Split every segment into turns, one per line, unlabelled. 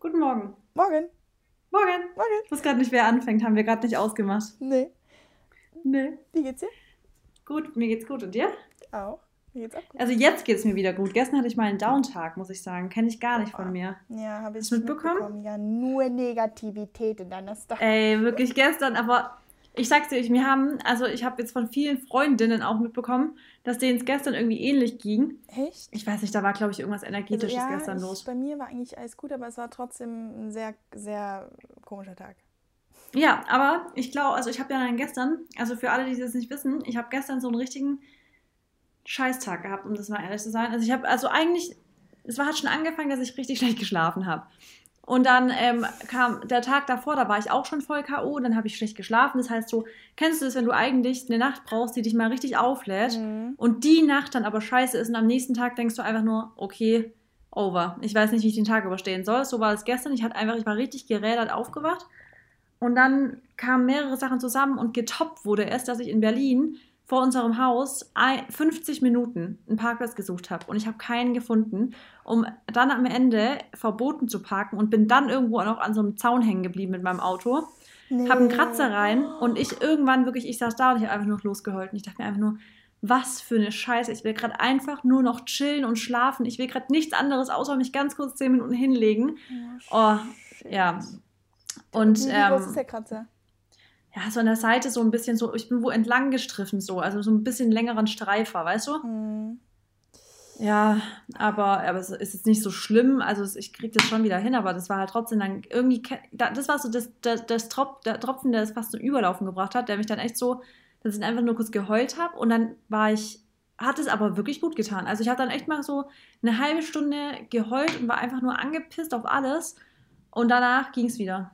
Guten Morgen.
Morgen.
Morgen.
Morgen.
Ich weiß gerade nicht, wer anfängt. Haben wir gerade nicht ausgemacht.
Nee.
Nee.
Wie geht's dir?
Gut, mir geht's gut. Und dir?
Auch. Mir geht's auch gut.
Also jetzt geht's mir wieder gut. Gestern hatte ich mal einen Downtag, muss ich sagen. Kenne ich gar nicht von mir.
Ja, habe ich
du mitbekommen?
Ja, nur Negativität in deiner Story.
Ey, wirklich gestern, aber ich sag's dir, mir haben, also ich habe jetzt von vielen Freundinnen auch mitbekommen, dass denen es gestern irgendwie ähnlich ging.
Echt?
Ich weiß nicht, da war, glaube ich, irgendwas Energetisches
also, ja,
gestern
ich,
los.
Bei mir war eigentlich alles gut, aber es war trotzdem ein sehr, sehr komischer Tag.
Ja, aber ich glaube, also ich habe ja dann gestern, also für alle, die das nicht wissen, ich habe gestern so einen richtigen Scheißtag gehabt, um das mal ehrlich zu sein. Also ich habe, also eigentlich, es war, hat schon angefangen, dass ich richtig schlecht geschlafen habe. Und dann ähm, kam der Tag davor, da war ich auch schon voll K.O., dann habe ich schlecht geschlafen. Das heißt, so, kennst du das, wenn du eigentlich eine Nacht brauchst, die dich mal richtig auflädt
Mhm.
und die Nacht dann aber scheiße ist und am nächsten Tag denkst du einfach nur, okay, over. Ich weiß nicht, wie ich den Tag überstehen soll. So war es gestern. Ich hatte einfach, ich war richtig gerädert aufgewacht. Und dann kamen mehrere Sachen zusammen und getoppt wurde es, dass ich in Berlin vor unserem Haus ein- 50 Minuten einen Parkplatz gesucht habe und ich habe keinen gefunden, um dann am Ende verboten zu parken und bin dann irgendwo noch an so einem Zaun hängen geblieben mit meinem Auto.
Nee.
Hab einen Kratzer rein und ich irgendwann wirklich, ich saß da und ich habe einfach nur losgeheult und ich dachte mir einfach nur, was für eine Scheiße. Ich will gerade einfach nur noch chillen und schlafen. Ich will gerade nichts anderes, außer mich ganz kurz 10 Minuten hinlegen. Oh, ja. Und
Wie, wie groß
ähm,
ist der Kratzer?
ja, so an der Seite so ein bisschen so, ich bin wo entlang gestriffen so, also so ein bisschen längeren Streifer, weißt du?
Mhm.
Ja, aber, aber es ist jetzt nicht so schlimm, also ich krieg das schon wieder hin, aber das war halt trotzdem dann irgendwie, das war so das, das, das Trop, der Tropfen, der es fast zum Überlaufen gebracht hat, der mich dann echt so, dass ich einfach nur kurz geheult habe und dann war ich, hat es aber wirklich gut getan. Also ich habe dann echt mal so eine halbe Stunde geheult und war einfach nur angepisst auf alles und danach ging es wieder.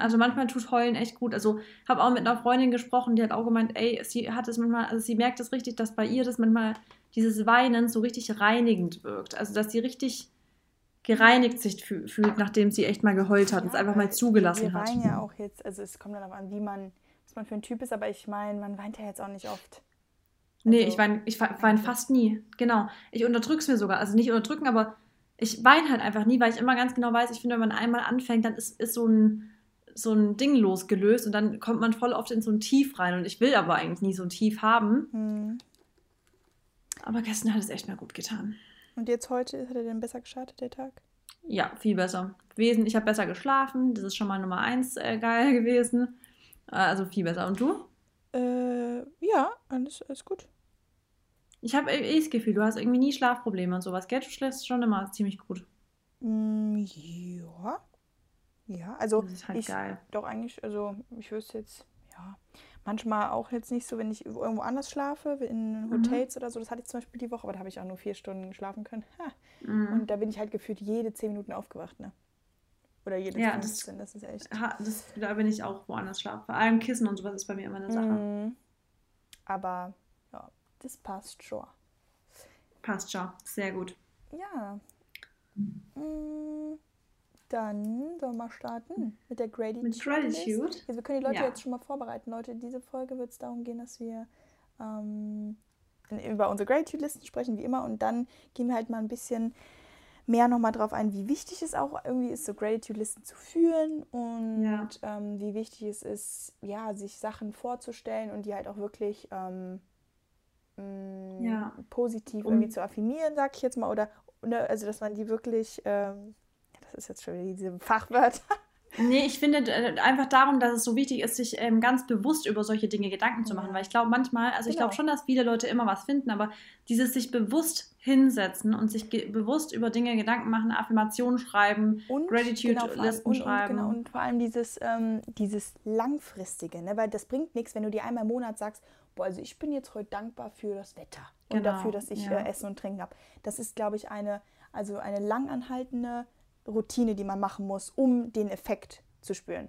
Also manchmal tut Heulen echt gut. Also habe auch mit einer Freundin gesprochen, die hat auch gemeint, ey, sie hat es manchmal, also sie merkt es richtig, dass bei ihr das manchmal dieses Weinen so richtig reinigend wirkt. Also dass sie richtig gereinigt sich fü- fühlt, nachdem sie echt mal geheult hat und es einfach mal zugelassen
wir
hat.
weinen ja auch jetzt, also es kommt dann auch an, wie man, was man für ein Typ ist, aber ich meine, man weint ja jetzt auch nicht oft.
Nee,
Also-
ich weine ich we- weine fast nie. Genau. Ich unterdrück's mir sogar. Also nicht unterdrücken, aber ich weine halt einfach nie, weil ich immer ganz genau weiß, ich finde, wenn man einmal anfängt, dann ist, ist so ein so ein Ding losgelöst und dann kommt man voll oft in so ein Tief rein und ich will aber eigentlich nie so ein Tief haben.
Hm.
Aber gestern hat es echt mal gut getan.
Und jetzt heute, hat er denn besser gestartet, der Tag?
Ja, viel besser. Wesen, ich habe besser geschlafen. Das ist schon mal Nummer eins äh, geil gewesen. Äh, Also viel besser. Und du?
Äh, ja, alles, alles gut.
Ich habe eh das Gefühl, du hast irgendwie nie Schlafprobleme und sowas, gell? Du schläfst schon immer ziemlich gut.
Mm, ja. Ja, also
Das ist halt
ich,
geil.
doch eigentlich, also ich wüsste jetzt, ja, manchmal auch jetzt nicht so, wenn ich irgendwo anders schlafe, in
Mhm.
Hotels oder so, das hatte ich zum Beispiel die Woche, aber da habe ich auch nur vier Stunden schlafen können.
Mhm.
Und da bin ich halt gefühlt jede zehn Minuten aufgewacht, ne? Oder jede
Ja, das-
15, das, ist echt.
Ha, das, da bin ich auch woanders schlafen. Vor allem Kissen und sowas ist bei mir immer eine Sache.
Mm. Aber ja, das passt schon.
Passt schon. Sehr gut.
Ja. Mm, Dann sollen wir mal starten mit der Gratitude.
Mit Gratitude?
Also wir können die Leute
Ja.
jetzt schon mal vorbereiten. Leute, in dieser Folge wird es darum gehen, dass wir ähm, über unsere Gratitude-Listen sprechen, wie immer. Und dann gehen wir halt mal ein bisschen mehr nochmal drauf ein, wie wichtig es auch irgendwie ist, so Gratitude-Listen zu führen und
Ja.
ähm, wie wichtig es ist, ja, sich Sachen vorzustellen und die halt auch wirklich ähm, mh,
Ja.
positiv
Um-
irgendwie zu affirmieren, sag ich jetzt mal, oder ne, also dass man die wirklich, ähm, das ist jetzt schon wieder diese Fachwörter.
Nee, ich finde äh, einfach darum, dass es so wichtig ist, sich ähm, ganz bewusst über solche Dinge Gedanken zu machen. Weil ich glaube manchmal, also ich
Genau.
glaube schon, dass viele Leute immer was finden, aber dieses sich bewusst hinsetzen und sich bewusst über Dinge Gedanken machen, Affirmationen schreiben,
Und
Gratitude-Listen
genau, allem- und, und,
schreiben.
genau, und vor allem dieses, ähm, dieses Langfristige, ne? weil das bringt nichts, wenn du dir einmal im Monat sagst, boah, also ich bin jetzt heute dankbar für das Wetter und
Genau,
dafür, dass ich
ja.
äh, Essen und Trinken habe. Das ist, glaube ich, eine, also eine langanhaltende Routine, die man machen muss, um den Effekt zu spüren.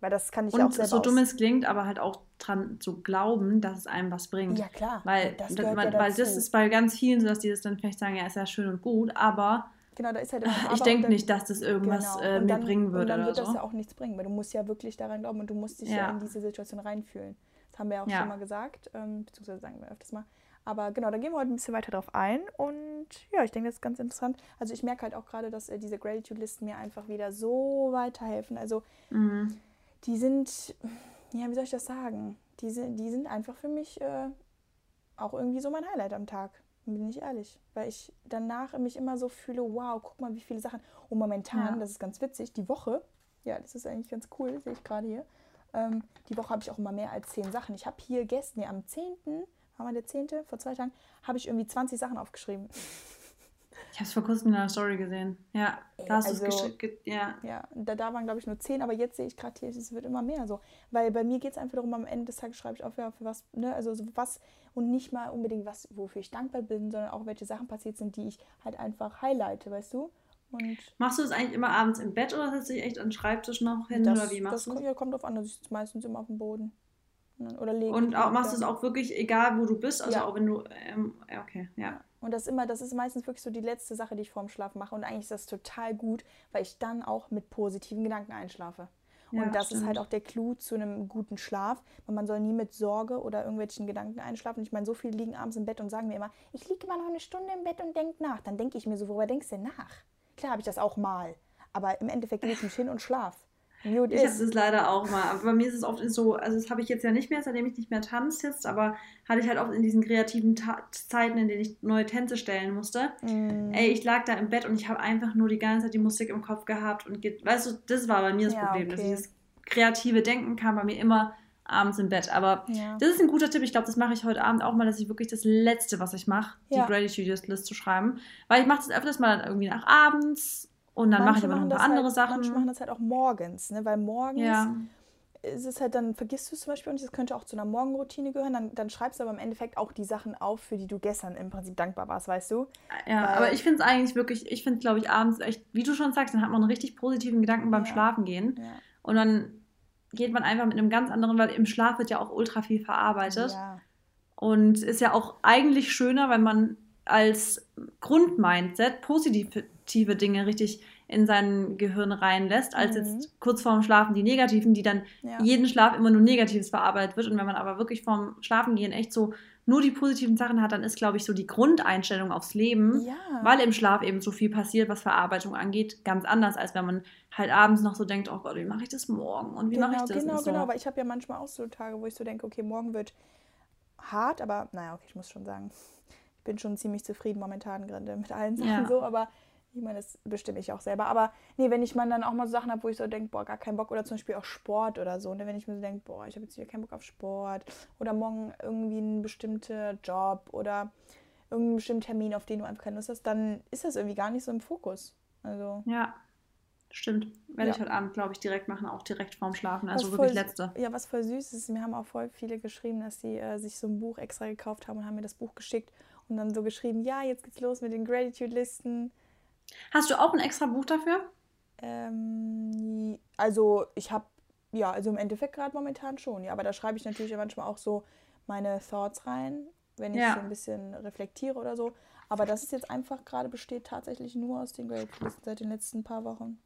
Weil das kann ich auch
Und
selber
so dumm es klingt, aber halt auch dran zu glauben, dass es einem was bringt.
Ja, klar.
Weil,
das
weil,
ja
weil das ist bei ganz vielen so, dass die das dann vielleicht sagen, ja, ist ja schön und gut, aber
Genau, da ist halt
ich denke
und dann-
nicht, dass das irgendwas
Genau.
äh,
Und
mir
dann-
bringen
Und
würde
dann
oder
wird
so.
das ja auch nichts bringen, weil du musst ja wirklich daran glauben und du musst dich ja,
Ja.
in diese Situation reinfühlen. Das haben wir ja auch
Ja.
schon mal gesagt, ähm, beziehungsweise sagen wir öfters mal. Aber genau, da gehen wir heute ein bisschen weiter drauf ein. Und ja, ich denke, das ist ganz interessant. Also ich merke halt auch gerade, dass äh, diese Gratitude-Listen mir einfach wieder so weiterhelfen. Also
Mhm.
die sind, ja, wie soll ich das sagen? Die sind, die sind einfach für mich äh, auch irgendwie so mein Highlight am Tag. Bin ich ehrlich. Weil ich danach mich immer so fühle, wow, guck mal, wie viele Sachen. Und momentan,
Ja.
das ist ganz witzig, die Woche, ja, das ist eigentlich ganz cool, sehe ich gerade hier. Ähm, die Woche habe ich auch immer mehr als zehn Sachen. Ich habe hier gestern, nee, am 10., war mal der 10., vor zwei Tagen, habe ich irgendwie 20 Sachen aufgeschrieben.
Ich habe es vor kurzem in einer Story gesehen. Ja, da hast du
also-
es geschickt. Ja.
Ja, da, da waren, glaube ich, nur zehn, aber jetzt sehe ich gerade hier, es wird immer mehr so. Weil bei mir geht es einfach darum, am Ende des Tages schreibe ich auf, ja, für was, ne, also so was und nicht mal unbedingt was, wofür ich dankbar bin, sondern auch welche Sachen passiert sind, die ich halt einfach highlighte, weißt du? Und
Machst du es eigentlich immer abends im Bett oder setzt du dich echt an den Schreibtisch noch hin
das,
oder wie machst
das
du
kommt,
es?
ja, kommt drauf an, das ist meistens immer auf dem Boden. Oder lege
Und auch, machst es auch wirklich egal, wo du bist? Also
Ja.
auch wenn du. Ähm, okay, ja.
Und das ist immer, das ist meistens wirklich so die letzte Sache, die ich vorm Schlafen mache. Und eigentlich ist das total gut, weil ich dann auch mit positiven Gedanken einschlafe.
Ja,
und das ist
stimmt.
halt auch der Clou zu einem guten Schlaf. Weil man soll nie mit Sorge oder irgendwelchen Gedanken einschlafen. Ich meine, so viele liegen abends im Bett und sagen mir immer, ich liege immer noch eine Stunde im Bett und denke nach. Dann denke ich mir so, worüber denkst du denn nach? Klar habe ich das auch mal. Aber im Endeffekt lege ich mich hin und schlaf. Gut
Ich habe
ist.
das leider auch mal. Aber bei mir ist es oft so, also das habe ich jetzt ja nicht mehr, seitdem ich nicht mehr tanze jetzt, aber hatte ich halt oft in diesen kreativen Ta Zeiten, in denen ich neue Tänze stellen musste.
Mm,
Ey, ich lag da im Bett und ich habe einfach nur die ganze Zeit die Musik im Kopf gehabt und weißt du, das war bei mir das
Ja,
Problem. Dass
okay.
dieses kreative Denken kam bei mir immer abends im Bett. Aber
ja.
das ist ein guter Tipp. Ich glaube, das mache ich heute Abend auch mal, dass ich wirklich das Letzte, was ich mache,
Ja.
die Gratitude-List zu schreiben. Weil ich mache das öfters mal dann irgendwie nach abends und dann mache ich aber noch ein paar
das
andere
halt,
Sachen.
Manche machen das halt auch morgens, ne? Weil morgens
ja.
ist es halt, dann vergisst du es zum Beispiel und das könnte auch zu einer Morgenroutine gehören. Dann, dann schreibst du aber im Endeffekt auch die Sachen auf, für die du gestern im Prinzip dankbar warst, weißt du?
Ja,
Weil-
aber ich finde es eigentlich wirklich, ich finde, glaube ich, abends echt, wie du schon sagst, dann hat man einen richtig positiven Gedanken beim
Ja.
Schlafen gehen.
Ja.
Und dann geht man einfach mit einem ganz anderen, weil im Schlaf wird ja auch ultra viel verarbeitet.
ja.
Und ist ja auch eigentlich schöner, wenn man als Grundmindset positive Dinge richtig in sein Gehirn reinlässt, als
Mhm.
jetzt kurz vorm Schlafen die negativen, die dann
Ja.
jeden Schlaf immer nur Negatives verarbeitet wird. Und wenn man aber wirklich vorm Schlafengehen echt so nur die positiven Sachen hat, dann ist, glaube ich, so die Grundeinstellung aufs Leben,
Ja.
weil im Schlaf eben so viel passiert, was Verarbeitung angeht, ganz anders, als wenn man halt abends noch so denkt, oh Gott, wie mache ich das morgen und wie
genau,
mache ich das?
genau,
so.
genau. Weil ich habe ja manchmal auch so Tage, wo ich so denke, okay, morgen wird hart, aber naja, okay, ich muss schon sagen, ich bin schon ziemlich zufrieden momentan gerade mit allen Sachen
Ja.
so, aber ich meine, das bestimme ich auch selber. Aber nee, wenn ich mal dann auch mal so Sachen habe, wo ich so denke, boah, gar keinen Bock, oder zum Beispiel auch Sport oder so, ne? wenn ich mir so denke, boah, ich habe jetzt wieder keinen Bock auf Sport oder morgen irgendwie ein bestimmter Job oder irgendeinen bestimmten Termin, auf den du einfach keine Lust hast, dann ist das irgendwie gar nicht so im Fokus. Also
Ja, stimmt. Werde
Ja.
ich heute Abend, glaube ich, direkt machen, auch direkt vorm Schlafen. Also
Was
wirklich
voll-
letzte.
Ja, was voll süß ist, mir haben auch voll viele geschrieben, dass sie äh, sich so ein Buch extra gekauft haben und haben mir das Buch geschickt und dann so geschrieben, ja, jetzt geht's los mit den Gratitude-Listen.
Hast du auch ein extra Buch dafür?
Ähm, also ich habe, ja, also im Endeffekt gerade momentan schon, ja, aber da schreibe ich natürlich manchmal auch so meine Thoughts rein, wenn ich
Ja.
so ein bisschen reflektiere oder so. Aber das ist jetzt einfach gerade besteht tatsächlich nur aus den Gratitude-Listen seit den letzten paar Wochen.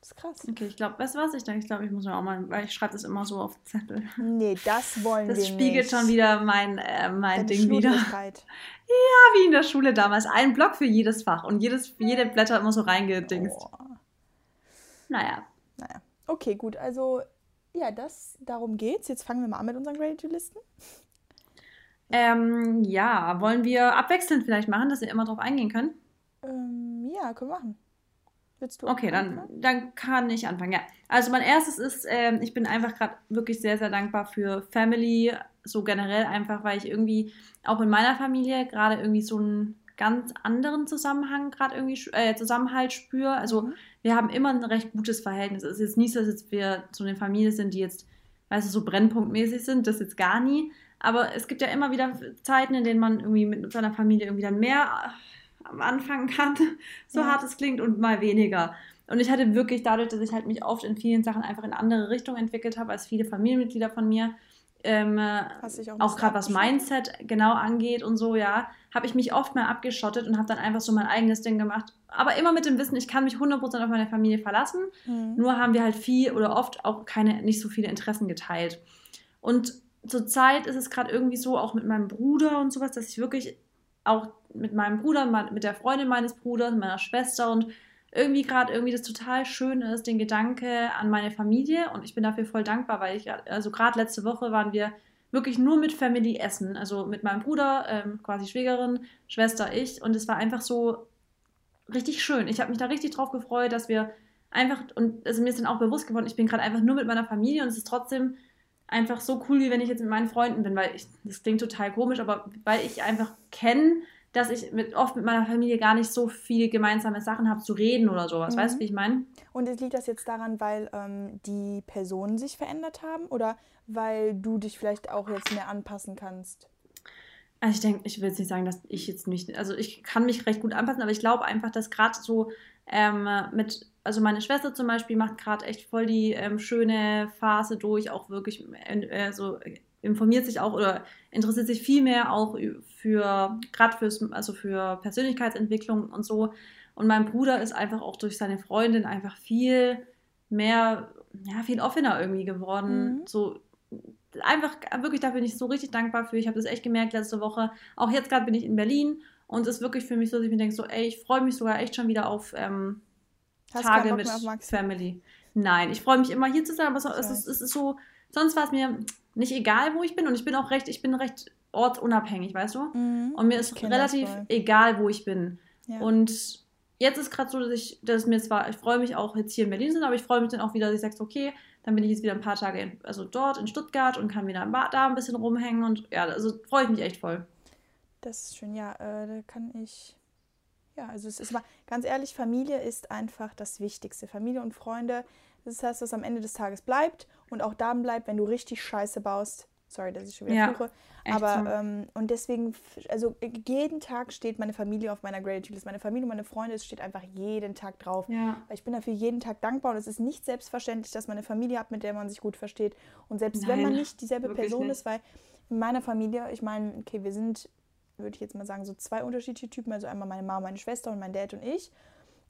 Das ist krass.
Okay, ich glaube, weißt du was? Ich denke, ich glaube, ich muss mir auch mal, weil ich schreibe das immer so auf Zettel.
Nee, das wollen wir
Das
nicht.
spiegelt schon wieder mein, äh, mein
Deine
Ding wieder.
Schludrigkeit.
Wie in der Schule damals. Ein Block für jedes Fach und jedes, jede Blätter immer so reingedingst.
Oh.
Naja.
Naja, okay, gut. Also, ja, das, darum geht's. Jetzt fangen wir mal an mit unseren Gratitude-Listen.
Ähm, ja, wollen wir abwechselnd vielleicht machen, dass wir immer drauf eingehen können?
Ähm, ja, können wir machen. Willst du?
Okay, dann,
anfangen?
dann kann ich anfangen. Ja, also mein erstes ist, ähm, ich bin einfach gerade wirklich sehr, sehr dankbar für Family, so generell einfach, weil ich irgendwie auch in meiner Familie gerade irgendwie so einen ganz anderen Zusammenhang gerade irgendwie, äh, Zusammenhalt spüre. Also
Mhm.
wir haben immer ein recht gutes Verhältnis. Es ist jetzt nicht so, dass jetzt wir so eine Familie sind, die jetzt, weißt du, so brennpunktmäßig sind, das jetzt gar nie. Aber es gibt ja immer wieder Zeiten, in denen man irgendwie mit seiner Familie irgendwie dann mehr äh, anfangen kann, so
Ja.
hart es klingt, und mal weniger. Und ich hatte wirklich dadurch, dass ich halt mich oft in vielen Sachen einfach in andere Richtungen entwickelt habe als viele Familienmitglieder von mir, ähm, äh,
auch
auch gerade was? Mindset genau angeht und so, ja, habe ich mich oft mal abgeschottet und habe dann einfach so mein eigenes Ding gemacht. Aber immer mit dem Wissen, ich kann mich 100% auf meine Familie verlassen.
Mhm.
Nur haben wir halt viel oder oft auch keine, nicht so viele Interessen geteilt. Und zurzeit ist es gerade irgendwie so, auch mit meinem Bruder und sowas, dass ich wirklich auch mit meinem Bruder, mit der Freundin meines Bruders, meiner Schwester und irgendwie gerade irgendwie das total schön ist, den Gedanke an meine Familie und ich bin dafür voll dankbar, weil ich, also gerade letzte Woche waren wir wirklich nur mit Family essen, also mit meinem Bruder, ähm, quasi Schwägerin, Schwester, ich und es war einfach so richtig schön. Ich habe mich da richtig drauf gefreut, dass wir einfach, und also mir ist dann auch bewusst geworden, ich bin gerade einfach nur mit meiner Familie und es ist trotzdem einfach so cool, wie wenn ich jetzt mit meinen Freunden bin, weil ich, das klingt total komisch, aber weil ich einfach kenne, dass ich mit, oft mit meiner Familie gar nicht so viel gemeinsame Sachen habe zu reden oder sowas. Mhm. Weißt du, wie ich meine?
Und liegt das jetzt daran, weil ähm, die Personen sich verändert haben oder weil du dich vielleicht auch jetzt mehr anpassen kannst?
Also ich denke, ich will jetzt nicht sagen, dass ich jetzt nicht, also ich kann mich recht gut anpassen, aber ich glaube einfach, dass gerade so ähm, mit, also meine Schwester zum Beispiel macht gerade echt voll die ähm, schöne Phase durch, auch wirklich äh, so informiert sich auch oder interessiert sich viel mehr auch für, gerade fürs, also für Persönlichkeitsentwicklung und so. Und mein Bruder ist einfach auch durch seine Freundin einfach viel mehr, ja, viel offener irgendwie geworden. Mhm. So einfach wirklich, da bin ich so richtig dankbar für. Ich habe das echt gemerkt letzte Woche. Auch jetzt gerade bin ich in Berlin und es ist wirklich für mich so, dass ich mir denke, so, ey, ich freue mich sogar echt schon wieder auf ähm, Tage mit Family. Nein, ich freue mich immer hier zu sein, aber es, ist, es ist so, sonst war es mir nicht egal, wo ich bin und ich bin auch recht, ich bin recht ortsunabhängig, weißt du? Mhm. Und mir ist relativ egal, wo ich bin. Ja. Und jetzt ist gerade so, dass ich, dass mir zwar, ich freue mich auch jetzt hier in Berlin sind, aber ich freue mich dann auch wieder, dass ich sage, okay, dann bin ich jetzt wieder ein paar Tage in, also dort in Stuttgart und kann wieder da ein bisschen rumhängen und ja, also freue ich mich echt voll.
Das ist schön, ja, äh, da kann ich. Ja, also es ist mal ganz ehrlich, Familie ist einfach das Wichtigste. Familie und Freunde, das heißt, was am Ende des Tages bleibt und auch dann bleibt, wenn du richtig Scheiße baust. Sorry, dass ich schon wieder ja, fluche. Aber, so. ähm, und deswegen, also jeden Tag steht meine Familie auf meiner Gratitude-List. Meine Familie und meine Freunde, es steht einfach jeden Tag drauf. Ja. Weil ich bin dafür jeden Tag dankbar und es ist nicht selbstverständlich, dass man eine Familie hat, mit der man sich gut versteht. Und selbst Nein, wenn man nicht dieselbe Person nicht. ist, weil in meiner Familie, ich meine, okay, wir sind würde ich jetzt mal sagen, so zwei unterschiedliche Typen. Also einmal meine Mama, meine Schwester und mein Dad und ich.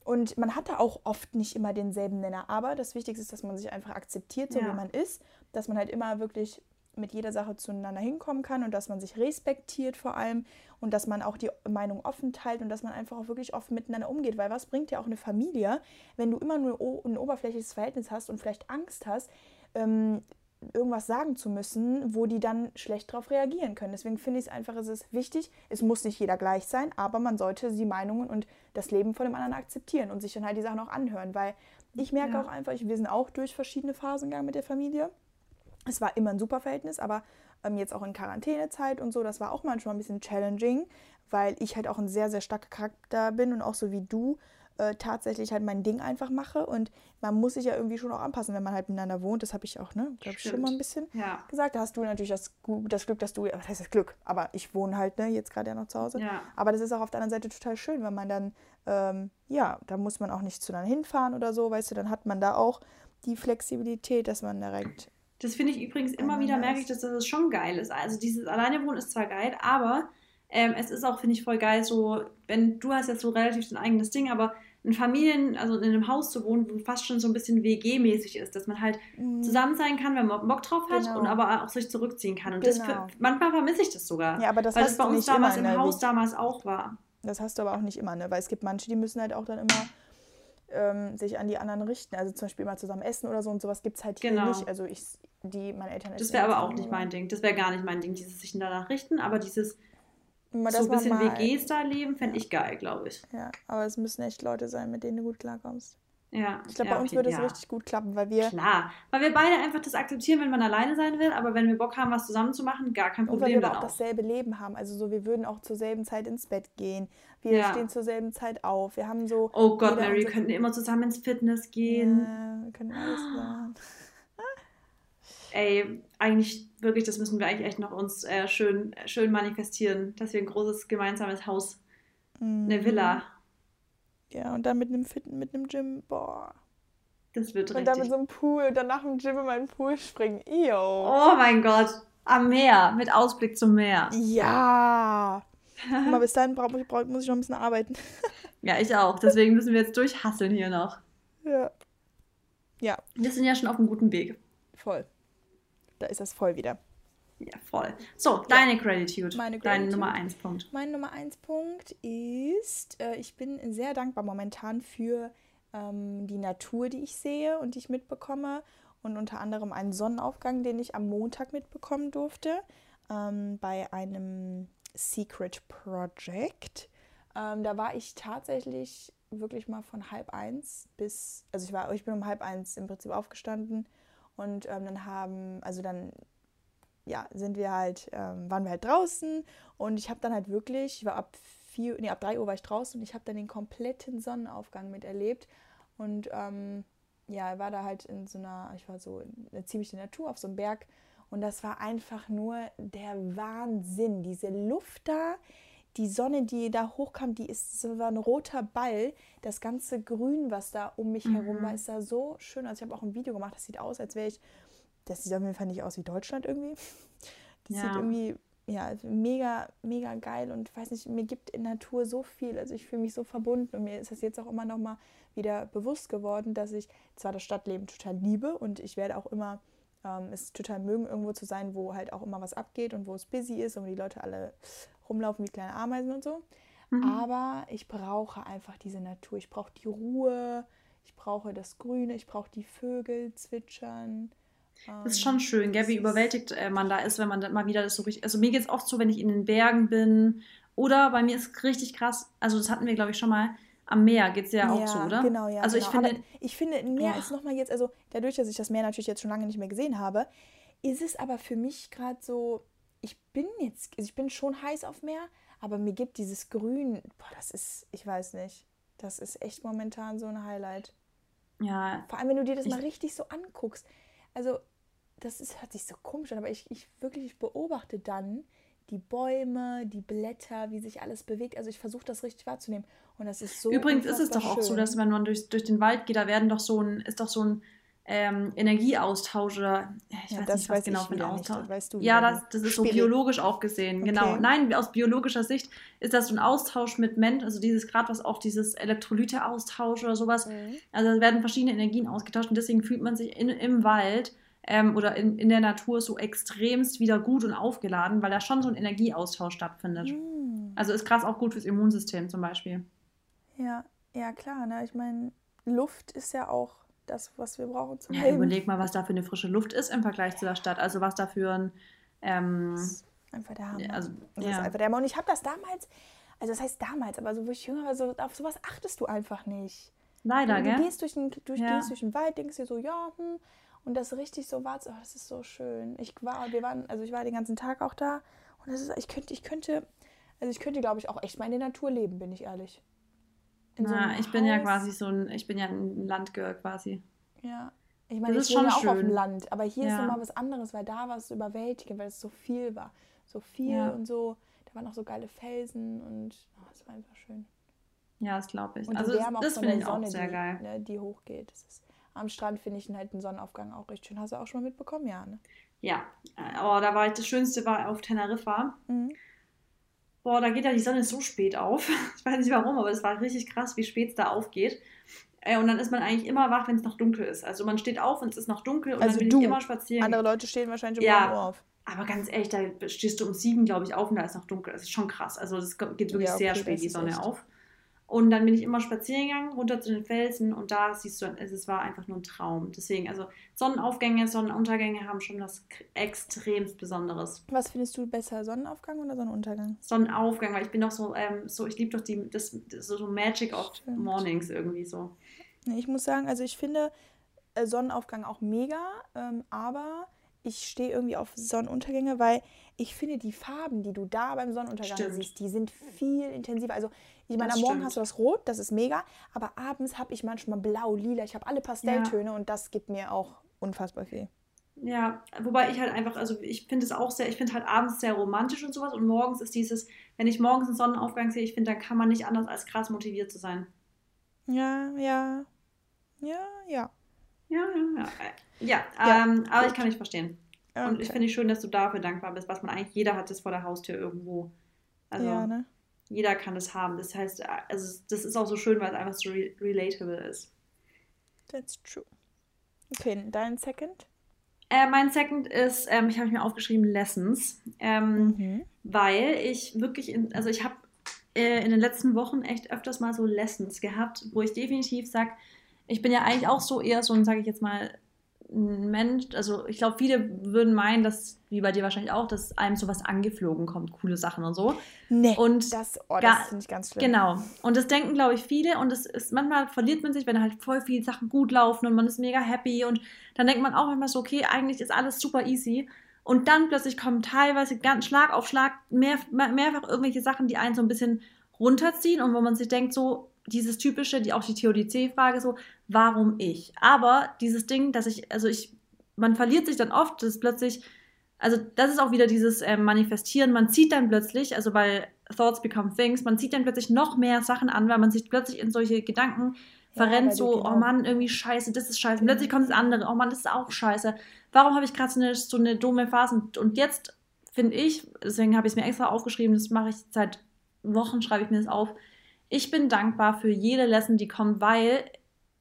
Und man hat da auch oft nicht immer denselben Nenner. Aber das Wichtigste ist, dass man sich einfach akzeptiert, so ja. wie man ist. Dass man halt immer wirklich mit jeder Sache zueinander hinkommen kann und dass man sich respektiert vor allem und dass man auch die Meinung offen teilt und dass man einfach auch wirklich offen miteinander umgeht. Weil was bringt ja auch eine Familie, wenn du immer nur ein oberflächliches Verhältnis hast und vielleicht Angst hast, ähm, irgendwas sagen zu müssen, wo die dann schlecht darauf reagieren können. Deswegen finde ich es einfach, es ist wichtig, es muss nicht jeder gleich sein, aber man sollte die Meinungen und das Leben von dem anderen akzeptieren und sich dann halt die Sachen auch anhören, weil ich merke ja. auch einfach, wir sind auch durch verschiedene Phasen gegangen mit der Familie. Es war immer ein super Verhältnis, aber ähm, jetzt auch in Quarantänezeit und so, das war auch manchmal ein bisschen challenging, weil ich halt auch ein sehr, sehr starker Charakter bin und auch so wie du äh, tatsächlich halt mein Ding einfach mache. Und man muss sich ja irgendwie schon auch anpassen, wenn man halt miteinander wohnt. Das habe ich auch, ne, glaube ich, schon mal ein bisschen ja. gesagt. Da hast du natürlich das, das Glück, dass du, was heißt das Glück? Aber ich wohne halt, ne, jetzt gerade ja noch zu Hause. Ja. Aber das ist auch auf der anderen Seite total schön, wenn man dann, ähm, ja, da muss man auch nicht zueinander hinfahren oder so, weißt du, dann hat man da auch die Flexibilität, dass man direkt.
Das finde ich übrigens immer wieder, merke ich, dass das schon geil ist. Also dieses Alleine wohnen ist zwar geil, aber ähm, es ist auch, finde ich, voll geil, so, wenn du hast jetzt so relativ dein eigenes Ding, aber in Familien, also in einem Haus zu wohnen, wo fast schon so ein bisschen WG-mäßig ist, dass man halt mhm. zusammen sein kann, wenn man Bock drauf hat genau. und aber auch sich zurückziehen kann. Und genau. das, manchmal vermisse ich das sogar. Ja, aber das, weil das bei uns damals
im Haus damals auch war. Das hast du aber auch nicht immer, ne? Weil es gibt manche, die müssen halt auch dann immer ähm, sich an die anderen richten. Also zum Beispiel immer zusammen essen oder so und sowas gibt es halt genau. hier nicht. Also ich, die, meine Eltern
Das wäre aber auch nicht mein Ding. Das wäre gar nicht mein Ding, dieses sich danach richten, aber dieses Mal, so ein bisschen WG-Style-Leben fände ich geil, glaube ich.
Ja, aber es müssen echt Leute sein, mit denen du gut klarkommst. Ja. Ich glaube, ja, bei uns okay, würde es ja. richtig gut klappen, weil wir.
Klar, weil wir beide einfach das akzeptieren, wenn man alleine sein will, aber wenn wir Bock haben, was zusammen zu machen, gar kein Problem.
Und weil wir auch, auch dasselbe Leben haben. Also so, wir würden auch zur selben Zeit ins Bett gehen. Wir ja. stehen zur selben Zeit auf. Wir haben so.
Oh Gott, Mary, wir könnten immer zusammen ins Fitness gehen. Ja, wir können alles machen. Ey, eigentlich wirklich, das müssen wir eigentlich echt noch uns äh, schön, schön manifestieren, dass wir ein großes gemeinsames Haus, mhm. eine Villa.
Ja, und dann mit einem Fitten, mit einem Gym, boah. Das wird richtig. Und dann mit so einem Pool, danach im Gym in meinen Pool springen. Yo.
Oh mein Gott, am Meer, mit Ausblick zum Meer.
Ja. Aber bis dahin brauch, brauch, muss ich noch ein bisschen arbeiten.
ja, ich auch. Deswegen müssen wir jetzt durchhasseln hier noch.
Ja. Ja.
Wir sind ja schon auf einem guten Weg.
Voll. Da ist das voll wieder.
Ja, voll. So, deine ja. Gratitude. Meine Gratitude. Dein
Nummer 1 Punkt. Mein Nummer 1 Punkt ist, äh, ich bin sehr dankbar momentan für ähm, die Natur, die ich sehe und die ich mitbekomme. Und unter anderem einen Sonnenaufgang, den ich am Montag mitbekommen durfte, ähm, bei einem Secret Project. Ähm, da war ich tatsächlich wirklich mal von halb eins bis, also ich war, ich bin um halb eins im Prinzip aufgestanden und ähm, dann haben, also dann ja, sind wir halt, ähm, waren wir halt draußen. Und ich habe dann halt wirklich, ich war ab vier, nee, ab drei Uhr war ich draußen und ich habe dann den kompletten Sonnenaufgang miterlebt. Und ähm, ja, war da halt in so einer, ich war so in einer ziemlichen Natur auf so einem Berg. Und das war einfach nur der Wahnsinn. Diese Luft da, die Sonne, die da hochkam, die ist so ein roter Ball. Das ganze Grün, was da um mich mhm. herum war, ist da so schön. Also ich habe auch ein Video gemacht, das sieht aus, als wäre ich, das sieht auf jeden Fall nicht aus wie Deutschland irgendwie. Das ja. sieht irgendwie, ja, mega, mega geil und weiß nicht, mir gibt in Natur so viel. Also ich fühle mich so verbunden und mir ist das jetzt auch immer noch mal wieder bewusst geworden, dass ich zwar das Stadtleben total liebe und ich werde auch immer ähm, es total mögen, irgendwo zu sein, wo halt auch immer was abgeht und wo es busy ist und wo die Leute alle rumlaufen wie kleine Ameisen und so. Mhm. Aber ich brauche einfach diese Natur. Ich brauche die Ruhe, ich brauche das Grüne, ich brauche die Vögel zwitschern.
Das ist schon schön, gell, wie überwältigt äh, man da ist, wenn man dann mal wieder das so richtig. Also mir geht es oft so, wenn ich in den Bergen bin. Oder bei mir ist es richtig krass, also das hatten wir, glaube ich, schon mal. Am Meer geht es ja auch ja, so, oder? Genau, ja.
Also genau. ich finde, aber ich finde, Meer oh. ist nochmal jetzt, also dadurch, dass ich das Meer natürlich jetzt schon lange nicht mehr gesehen habe, ist es aber für mich gerade so, ich bin jetzt, also ich bin schon heiß auf Meer, aber mir gibt dieses Grün, boah, das ist, ich weiß nicht, das ist echt momentan so ein Highlight. Ja. Vor allem, wenn du dir das mal richtig so anguckst. Also, das ist, hört sich so komisch an, aber ich, ich wirklich ich beobachte dann die Bäume, die Blätter, wie sich alles bewegt. Also ich versuche das richtig wahrzunehmen. Und das ist so.
Übrigens ist es doch auch so, dass wenn man durch, durch den Wald geht, da werden doch so ein, ist doch so ein ähm, Energieaustausch oder ich ja, weiß nicht, was genau für ein Austausch. Weißt du ja, das, das ist so biologisch auch gesehen, genau. okay. genau. Nein, aus biologischer Sicht ist das so ein Austausch mit Menschen, also dieses gerade was auch dieses Elektrolyte-Austausch oder sowas. Mhm. Also da werden verschiedene Energien ausgetauscht und deswegen fühlt man sich in, im Wald ähm, oder in, in der Natur so extremst wieder gut und aufgeladen, weil da schon so ein Energieaustausch stattfindet. Mhm. Also ist krass auch gut fürs Immunsystem zum Beispiel.
Ja, ja klar. Ne? Ich meine, Luft ist ja auch das, was wir brauchen
zum ja, Leben. Überleg mal, was da für eine frische Luft ist im Vergleich zu der Stadt. Also was da für ein... Ähm, einfach der
Hammer. Also, das ja. ist einfach der Hammer. Und ich habe das damals, also das heißt damals, aber so wo ich jünger war, so, auf sowas achtest du einfach nicht. Leider, du, du gell? Gehst durch den, durch, ja. gehst durch den Wald, denkst dir so, ja, hm, und das richtig so war, oh, das ist so schön. Ich war, wir waren, also ich war den ganzen Tag auch da und das ist, ich könnte, ich könnte, also ich könnte, glaube ich, auch echt mal in der Natur leben, bin ich ehrlich.
In Na, so ich bin ja quasi so ein, ich bin ja ein Landgirl quasi. Ja.
Ich meine, ich wohne auch schön. auf dem Land, aber hier ja. ist nochmal was anderes, weil da war es überwältigend, weil es so viel war. So viel ja. und so, da waren auch so geile Felsen und oh, es war einfach schön.
Ja, das glaube ich. Und also das, das
finde ich Sonne, auch sehr die, geil. Ne, die hochgeht. Das ist, am Strand finde ich halt einen Sonnenaufgang auch richtig schön. Hast du auch schon mal mitbekommen? Ja, ne?
Ja, oh, da war ich, das Schönste war auf Teneriffa. Mhm. Boah, da geht ja die Sonne so spät auf. Ich weiß nicht warum, aber es war richtig krass, wie spät es da aufgeht. Äh, und dann ist man eigentlich immer wach, wenn es noch dunkel ist. Also man steht auf und es ist noch dunkel und also dann bin du. ich immer
spazieren. Andere Leute stehen wahrscheinlich um ja, Uhr auf.
Aber ganz ehrlich, da stehst du um sieben, glaube ich, auf und da ist noch dunkel. Das ist schon krass. Also das geht wirklich ja, okay, sehr spät, die Sonne auf. Und dann bin ich immer spazieren gegangen, runter zu den Felsen und da siehst du, es war einfach nur ein Traum. Deswegen, also Sonnenaufgänge, Sonnenuntergänge haben schon was extremst Besonderes.
Was findest du besser, Sonnenaufgang oder Sonnenuntergang?
Sonnenaufgang, weil ich bin doch so, ähm, so ich liebe doch die, das, das, so Magic of Stimmt. Mornings irgendwie so.
Ich muss sagen, also ich finde äh, Sonnenaufgang auch mega, ähm, aber ich stehe irgendwie auf Sonnenuntergänge, weil ich finde, die Farben, die du da beim Sonnenuntergang stimmt. siehst, die sind viel intensiver. Also, ich meine, am Morgen stimmt. hast du das Rot, das ist mega, aber abends habe ich manchmal Blau, Lila, ich habe alle Pastelltöne ja. und das gibt mir auch unfassbar viel.
Ja, wobei ich halt einfach, also ich finde es auch sehr, ich finde halt abends sehr romantisch und sowas und morgens ist dieses, wenn ich morgens einen Sonnenaufgang sehe, ich finde, da kann man nicht anders als krass motiviert zu sein.
Ja, ja, ja, ja.
Ja, ja, ja. Ja, ja ähm, aber ich kann dich verstehen. Okay. Und ich finde es schön, dass du dafür dankbar bist, was man eigentlich, jeder hat das vor der Haustür irgendwo. Also ja, ne? jeder kann das haben. Das heißt, also das ist auch so schön, weil es einfach so re relatable ist.
That's true. Okay, dein Second?
Äh, mein Second ist, ähm, ich habe mir aufgeschrieben, Lessons. Ähm, mhm. Weil ich wirklich, in, also ich habe äh, in den letzten Wochen echt öfters mal so Lessons gehabt, wo ich definitiv sage, ich bin ja eigentlich auch so eher so ein, sage ich jetzt mal, ein Mensch, also ich glaube, viele würden meinen, dass, wie bei dir wahrscheinlich auch, dass einem sowas angeflogen kommt, coole Sachen und so. Nee, und das, oh, das finde ich ganz schlimm. Genau. Und das denken, glaube ich, viele und es ist, manchmal verliert man sich, wenn halt voll viele Sachen gut laufen und man ist mega happy und dann denkt man auch manchmal so, okay, eigentlich ist alles super easy. Und dann plötzlich kommen teilweise ganz Schlag auf Schlag mehr, mehrfach irgendwelche Sachen, die einen so ein bisschen runterziehen und wo man sich denkt, so, dieses typische, die auch die TODC-Frage so, warum ich? Aber dieses Ding, dass ich, also ich, man verliert sich dann oft, dass plötzlich, also das ist auch wieder dieses äh, Manifestieren, man zieht dann plötzlich, also weil Thoughts become things, man zieht dann plötzlich noch mehr Sachen an, weil man sich plötzlich in solche Gedanken ja, verrennt, so, genau. oh Mann, irgendwie scheiße, das ist scheiße. Plötzlich kommt das andere, oh Mann, das ist auch scheiße. Warum habe ich gerade so eine, so eine dumme Phase? Und jetzt finde ich, deswegen habe ich es mir extra aufgeschrieben, das mache ich seit Wochen, schreibe ich mir das auf, ich bin dankbar für jede Lesson, die kommt, weil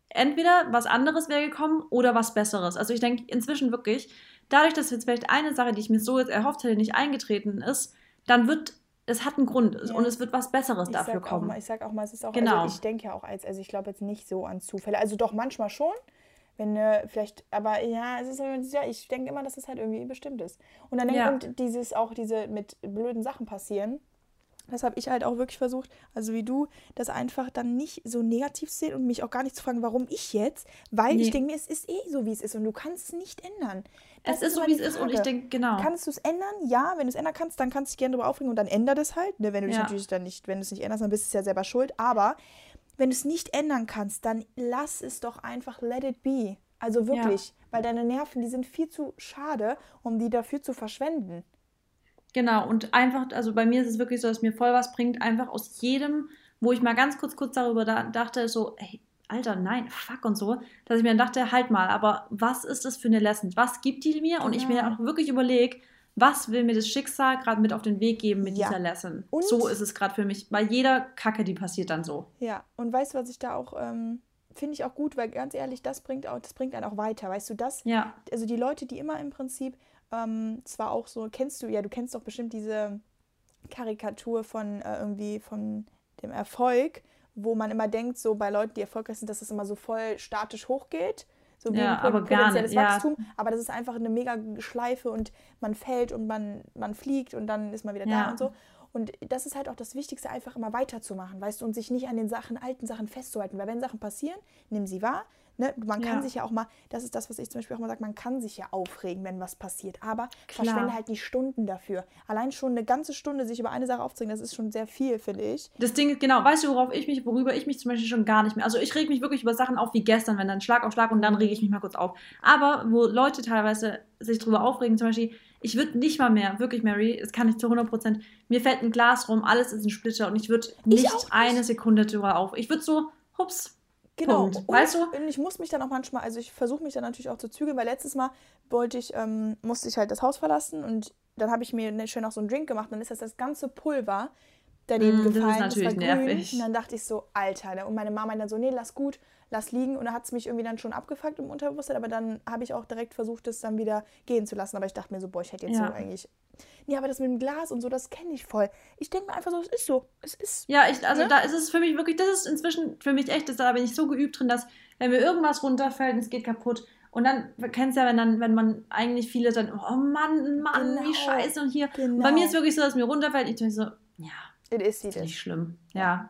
entweder was anderes wäre gekommen oder was Besseres. Also ich denke inzwischen wirklich, dadurch, dass jetzt vielleicht eine Sache, die ich mir so jetzt erhofft hätte, nicht eingetreten ist, dann wird es hat einen Grund ja. und es wird was Besseres ich dafür kommen.
Mal, ich sag auch mal, es ist auch, genau. also ich denke ja auch als, also ich glaube jetzt nicht so an Zufälle. Also doch manchmal schon, wenn äh, vielleicht, aber ja, es ist ja, ich denke immer, dass es halt irgendwie bestimmt ist. Und dann ja. und dieses auch diese mit blöden Sachen passieren, das habe ich halt auch wirklich versucht, also wie du, das einfach dann nicht so negativ sehen und mich auch gar nicht zu fragen, warum ich jetzt, weil nee. ich denke mir, es ist eh so, wie es ist und du kannst es nicht ändern. Das es ist, so, wie es ist und ich denke, genau. Kannst du es ändern? Ja, wenn du es ändern kannst, dann kannst du dich gerne darüber aufregen und dann ändere das halt. Ne? Wenn du dich ja. natürlich dann nicht, wenn du es nicht änderst, dann bist du es ja selber schuld. Aber wenn du es nicht ändern kannst, dann lass es doch einfach let it be. Also wirklich, ja. weil deine Nerven, die sind viel zu schade, um die dafür zu verschwenden.
Genau, und einfach, also bei mir ist es wirklich so, dass mir voll was bringt, einfach aus jedem, wo ich mal ganz kurz, kurz darüber da, dachte, so, ey, Alter, nein, fuck und so, dass ich mir dann dachte, halt mal, aber was ist das für eine Lesson? Was gibt die mir? Und ich mir genau. auch wirklich überlege, was will mir das Schicksal gerade mit auf den Weg geben mit ja. dieser Lesson? Und so ist es gerade für mich. Bei jeder Kacke, die passiert dann so.
Ja, und weißt du, was ich da auch, ähm, finde ich auch gut, weil ganz ehrlich, das bringt auch, das bringt einen auch weiter. Weißt du, das? Ja. Also die Leute, die immer im Prinzip ähm, zwar auch so, kennst du, ja, du kennst doch bestimmt diese Karikatur von äh, irgendwie von dem Erfolg, wo man immer denkt, so bei Leuten, die erfolgreich sind, dass es immer so voll statisch hochgeht. So wie ja, ein aber potenzielles nicht, Wachstum. Ja. Aber das ist einfach eine mega Schleife und man fällt und man, man fliegt und dann ist man wieder ja. da und so. Und das ist halt auch das Wichtigste, einfach immer weiterzumachen, weißt du, und sich nicht an den Sachen, alten Sachen festzuhalten. Weil wenn Sachen passieren, nimm sie wahr, Ne? Man kann ja. sich ja auch mal, das ist das, was ich zum Beispiel auch mal sage, man kann sich ja aufregen, wenn was passiert, aber Klar. verschwende halt die Stunden dafür. Allein schon eine ganze Stunde sich über eine Sache aufzuregen, das ist schon sehr viel, finde ich.
Das Ding ist, genau, weißt du, worauf ich mich, worüber ich mich zum Beispiel schon gar nicht mehr, also ich reg mich wirklich über Sachen auf wie gestern, wenn dann Schlag auf Schlag und dann rege ich mich mal kurz auf. Aber wo Leute teilweise sich drüber aufregen, zum Beispiel, ich würde nicht mal mehr, wirklich, Mary, das kann ich zu 100 Prozent, mir fällt ein Glas rum, alles ist ein Splitter und ich würde nicht, nicht eine Sekunde drüber auf. Ich würde so, hups, Genau.
Punkt. Weißt du? Und ich muss mich dann auch manchmal, also ich versuche mich dann natürlich auch zu zügeln, weil letztes Mal wollte ich, ähm, musste ich halt das Haus verlassen und dann habe ich mir ne, schön noch so einen Drink gemacht. Dann ist das das ganze Pulver daneben mm, gefallen. Das ist natürlich das nervig. Und dann dachte ich so, Alter. Ne? Und meine Mama dann so, nee, lass gut, lass liegen. Und dann hat es mich irgendwie dann schon abgefuckt im Unterbewusstsein. Aber dann habe ich auch direkt versucht, das dann wieder gehen zu lassen. Aber ich dachte mir so, boah, ich hätte jetzt ja. so eigentlich nee, aber das mit dem Glas und so, das kenne ich voll. Ich denke mir einfach so, es ist so. Es ist.
Ja, ich, also ne? da ist es für mich wirklich, das ist inzwischen für mich echt, da bin ich so geübt drin, dass wenn mir irgendwas runterfällt und es geht kaputt, und dann kennst du ja, wenn dann, wenn man eigentlich viele dann, oh Mann, Mann, genau, wie scheiße und hier. Genau. Und bei mir ist es wirklich so, dass mir runterfällt, ich denke so, ja, it is, it ist nicht schlimm. Ja.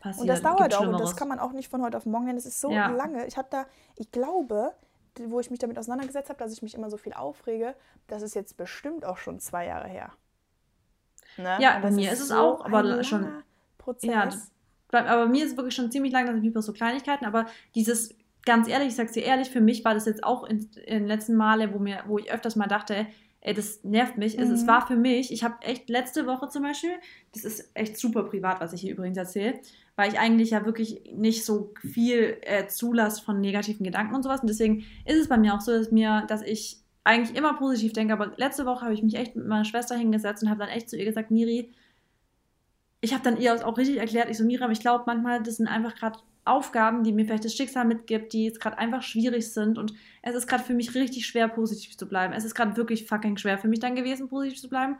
Passiert. Und das dauert auch und das kann man auch nicht von heute auf morgen nennen. Das ist so ja. lange. Ich habe da, ich glaube, wo ich mich damit auseinandergesetzt habe, dass ich mich immer so viel aufrege, das ist jetzt bestimmt auch schon zwei Jahre her.
Ne? Ja, bei mir ist es so auch, aber schon. Prozess. Ja, aber mir ist es wirklich schon ziemlich lang, dass ich mich so Kleinigkeiten, aber dieses, ganz ehrlich, ich sag's dir ehrlich, für mich war das jetzt auch in, in den letzten Male, wo, mir, wo ich öfters mal dachte, ey, das nervt mich. Mhm. Es, es war für mich, ich habe echt letzte Woche zum Beispiel, das ist echt super privat, was ich hier übrigens erzähle, weil ich eigentlich ja wirklich nicht so viel äh, zulasse von negativen Gedanken und sowas. Und deswegen ist es bei mir auch so, dass mir, dass ich eigentlich immer positiv denke, aber letzte Woche habe ich mich echt mit meiner Schwester hingesetzt und habe dann echt zu ihr gesagt, Miri, ich habe dann ihr auch richtig erklärt, ich so, Mira, ich glaube manchmal, das sind einfach gerade Aufgaben, die mir vielleicht das Schicksal mitgibt, die jetzt gerade einfach schwierig sind. Und es ist gerade für mich richtig schwer, positiv zu bleiben. Es ist gerade wirklich fucking schwer für mich dann gewesen, positiv zu bleiben.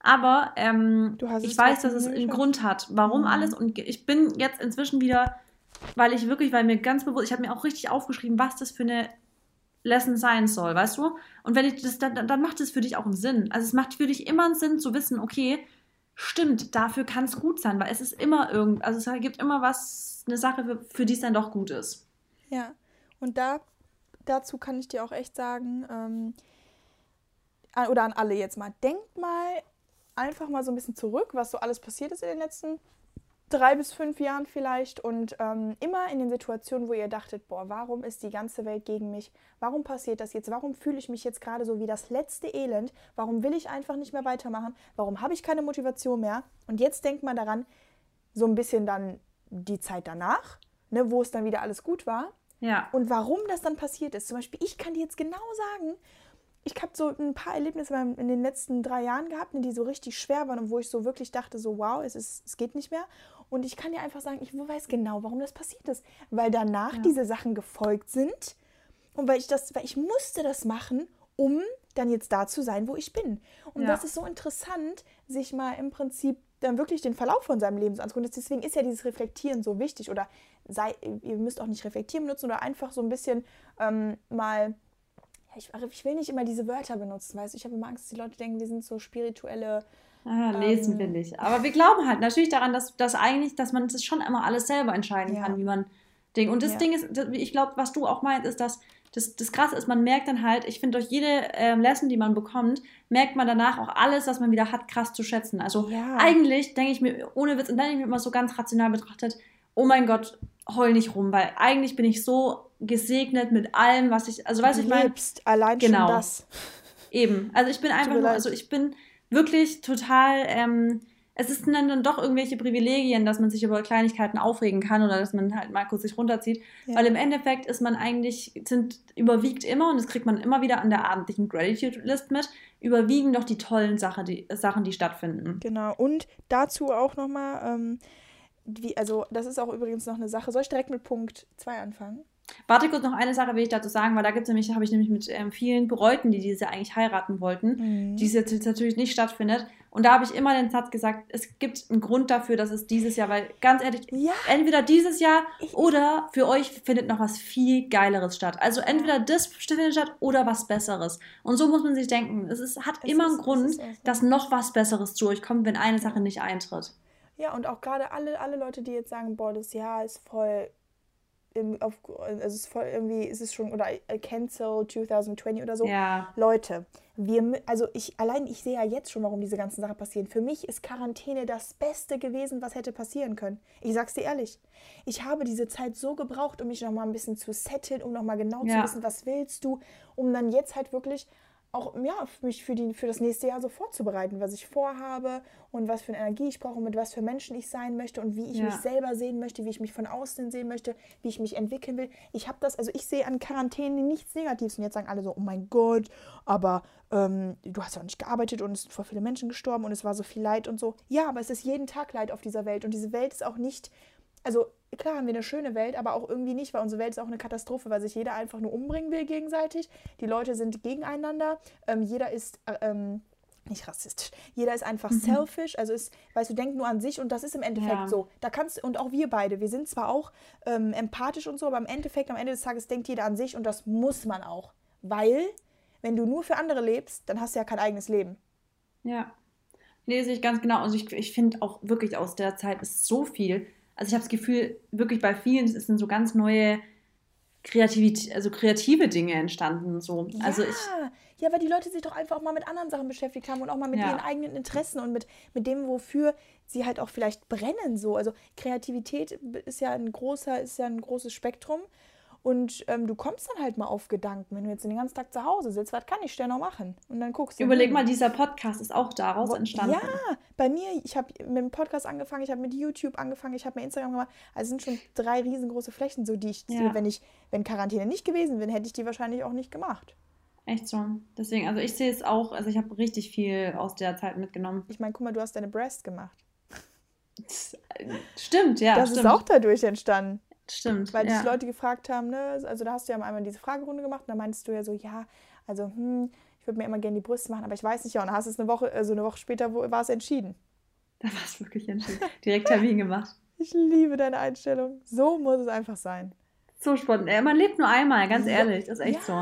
Aber ähm, ich weiß, dass es einen Grund hat, warum mhm. alles. Und ich bin jetzt inzwischen wieder, weil ich wirklich, weil mir ganz bewusst, ich habe mir auch richtig aufgeschrieben, was das für eine Lesson sein soll, weißt du? Und wenn ich das, dann, dann macht es für dich auch einen Sinn. Also es macht für dich immer einen Sinn zu wissen, okay, stimmt, dafür kann es gut sein, weil es ist immer irgend, also es gibt immer was, eine Sache, für, die es dann doch gut ist.
Ja, und da, dazu kann ich dir auch echt sagen, ähm, oder an alle jetzt mal, denkt mal einfach mal so ein bisschen zurück, was so alles passiert ist in den letzten drei bis fünf Jahren vielleicht und ähm, immer in den Situationen, wo ihr dachtet, boah, warum ist die ganze Welt gegen mich? Warum passiert das jetzt? Warum fühle ich mich jetzt gerade so wie das letzte Elend? Warum will ich einfach nicht mehr weitermachen? Warum habe ich keine Motivation mehr? Und jetzt denkt man daran, so ein bisschen dann die Zeit danach, ne, wo es dann wieder alles gut war. Ja. Und warum das dann passiert ist. Zum Beispiel, ich kann dir jetzt genau sagen, ich habe so ein paar Erlebnisse in den letzten drei Jahren gehabt, die so richtig schwer waren und wo ich so wirklich dachte, so wow, es, ist, es geht nicht mehr. Und ich kann dir einfach sagen, ich weiß genau, warum das passiert ist. Weil danach ja. diese Sachen gefolgt sind und weil ich das, weil ich musste das machen, um dann jetzt da zu sein, wo ich bin. Und ja. das ist so interessant, sich mal im Prinzip dann wirklich den Verlauf von seinem Leben anzugucken. Deswegen ist ja dieses Reflektieren so wichtig. Oder sei, ihr müsst auch nicht reflektieren benutzen oder einfach so ein bisschen ähm, mal ich, ich, will nicht immer diese Wörter benutzen, weißt du, ich habe immer Angst, dass die Leute denken, wir sind so spirituelle
Ah, lesen ähm, wir nicht. Aber wir glauben halt natürlich daran, dass, dass eigentlich, dass man das schon immer alles selber entscheiden ja. kann, wie man Ding. Und das ja. Ding ist, ich glaube, was du auch meinst, ist, dass das, das Krasse ist, man merkt dann halt, ich finde, durch jede ähm, Lesson, die man bekommt, merkt man danach auch alles, was man wieder hat, krass zu schätzen. Also ja. eigentlich denke ich mir, ohne Witz, und dann denke ich mir immer so ganz rational betrachtet, oh mein Gott, heul nicht rum, weil eigentlich bin ich so gesegnet mit allem, was ich, also weiß ich meine. allein genau. schon das. Eben. Also ich bin einfach nur, also ich bin wirklich total, ähm, es ist dann, dann doch irgendwelche Privilegien, dass man sich über Kleinigkeiten aufregen kann oder dass man halt mal kurz sich runterzieht. Ja. Weil im Endeffekt ist man eigentlich, sind überwiegt immer, und das kriegt man immer wieder an der abendlichen Gratitude List mit, überwiegen doch die tollen Sache, die, Sachen, die stattfinden.
Genau. Und dazu auch nochmal, ähm, wie, also das ist auch übrigens noch eine Sache. Soll ich direkt mit Punkt 2 anfangen?
Warte kurz noch eine Sache will ich dazu sagen, weil da gibt es nämlich, habe ich nämlich mit ähm, vielen Bräuten, die diese eigentlich heiraten wollten, mhm. die jetzt, jetzt natürlich nicht stattfindet. Und da habe ich immer den Satz gesagt, es gibt einen Grund dafür, dass es dieses Jahr, weil ganz ehrlich, ja. entweder dieses Jahr oder für euch findet noch was viel Geileres statt. Also entweder das findet statt oder was Besseres. Und so muss man sich denken, es ist, hat es immer ist, einen Grund, so. dass noch was Besseres zu euch kommt, wenn eine Sache nicht eintritt.
Ja, und auch gerade alle, alle Leute, die jetzt sagen, boah, das Jahr ist voll auf, also es ist voll irgendwie, ist es schon, oder Cancel 2020 oder so. Ja. Leute, wir, also ich, allein ich sehe ja jetzt schon, warum diese ganzen Sachen passieren. Für mich ist Quarantäne das Beste gewesen, was hätte passieren können. Ich sag's dir ehrlich. Ich habe diese Zeit so gebraucht, um mich nochmal ein bisschen zu setteln, um nochmal genau ja. zu wissen, was willst du, um dann jetzt halt wirklich auch ja, mich für, die, für das nächste Jahr so vorzubereiten, was ich vorhabe und was für eine Energie ich brauche, mit was für Menschen ich sein möchte und wie ich ja. mich selber sehen möchte, wie ich mich von außen sehen möchte, wie ich mich entwickeln will. Ich habe das, also ich sehe an Quarantäne nichts Negatives und jetzt sagen alle so, oh mein Gott, aber ähm, du hast ja auch nicht gearbeitet und es sind voll viele Menschen gestorben und es war so viel Leid und so. Ja, aber es ist jeden Tag Leid auf dieser Welt und diese Welt ist auch nicht, also klar haben wir eine schöne Welt, aber auch irgendwie nicht, weil unsere Welt ist auch eine Katastrophe, weil sich jeder einfach nur umbringen will gegenseitig. Die Leute sind gegeneinander. Ähm, jeder ist äh, ähm, nicht rassistisch. Jeder ist einfach mhm. selfish, also ist, weißt du, denkt nur an sich und das ist im Endeffekt ja. so. Da kannst und auch wir beide, wir sind zwar auch ähm, empathisch und so, aber im Endeffekt, am Ende des Tages denkt jeder an sich und das muss man auch, weil wenn du nur für andere lebst, dann hast du ja kein eigenes Leben.
Ja. Lese ich ganz genau. Also ich, ich finde auch wirklich aus der Zeit ist so viel also ich habe das Gefühl, wirklich bei vielen sind so ganz neue Kreativität, also kreative Dinge entstanden. So. Ja. Also ich,
ja, weil die Leute sich doch einfach auch mal mit anderen Sachen beschäftigt haben und auch mal mit ja. ihren eigenen Interessen und mit, mit dem, wofür sie halt auch vielleicht brennen. So. Also Kreativität ist ja ein großer, ist ja ein großes Spektrum. Und ähm, du kommst dann halt mal auf Gedanken, wenn du jetzt den ganzen Tag zu Hause sitzt, was kann ich denn noch machen? Und dann guckst
du. Überleg mal, dieser Podcast ist auch daraus entstanden.
Ja, bei mir, ich habe mit dem Podcast angefangen, ich habe mit YouTube angefangen, ich habe mir Instagram gemacht. Also sind schon drei riesengroße Flächen, so die ich, ja. wenn ich, wenn Quarantäne nicht gewesen wäre, hätte ich die wahrscheinlich auch nicht gemacht.
Echt so. Deswegen, also ich sehe es auch, also ich habe richtig viel aus der Zeit mitgenommen.
Ich meine, guck mal, du hast deine Breast gemacht.
Stimmt, ja.
Das
stimmt.
ist auch dadurch entstanden.
Stimmt.
Weil
ja.
Leute gefragt haben, ne, also da hast du ja einmal diese Fragerunde gemacht und da meintest du ja so, ja, also, hm, ich würde mir immer gerne die Brüste machen, aber ich weiß nicht, ja, und dann hast du es eine Woche, also eine Woche später wo, war es entschieden.
Da war es wirklich entschieden. Direkt Termin gemacht.
Ich liebe deine Einstellung. So muss es einfach sein.
So spontan. Man lebt nur einmal, ganz ehrlich. Das ist echt so.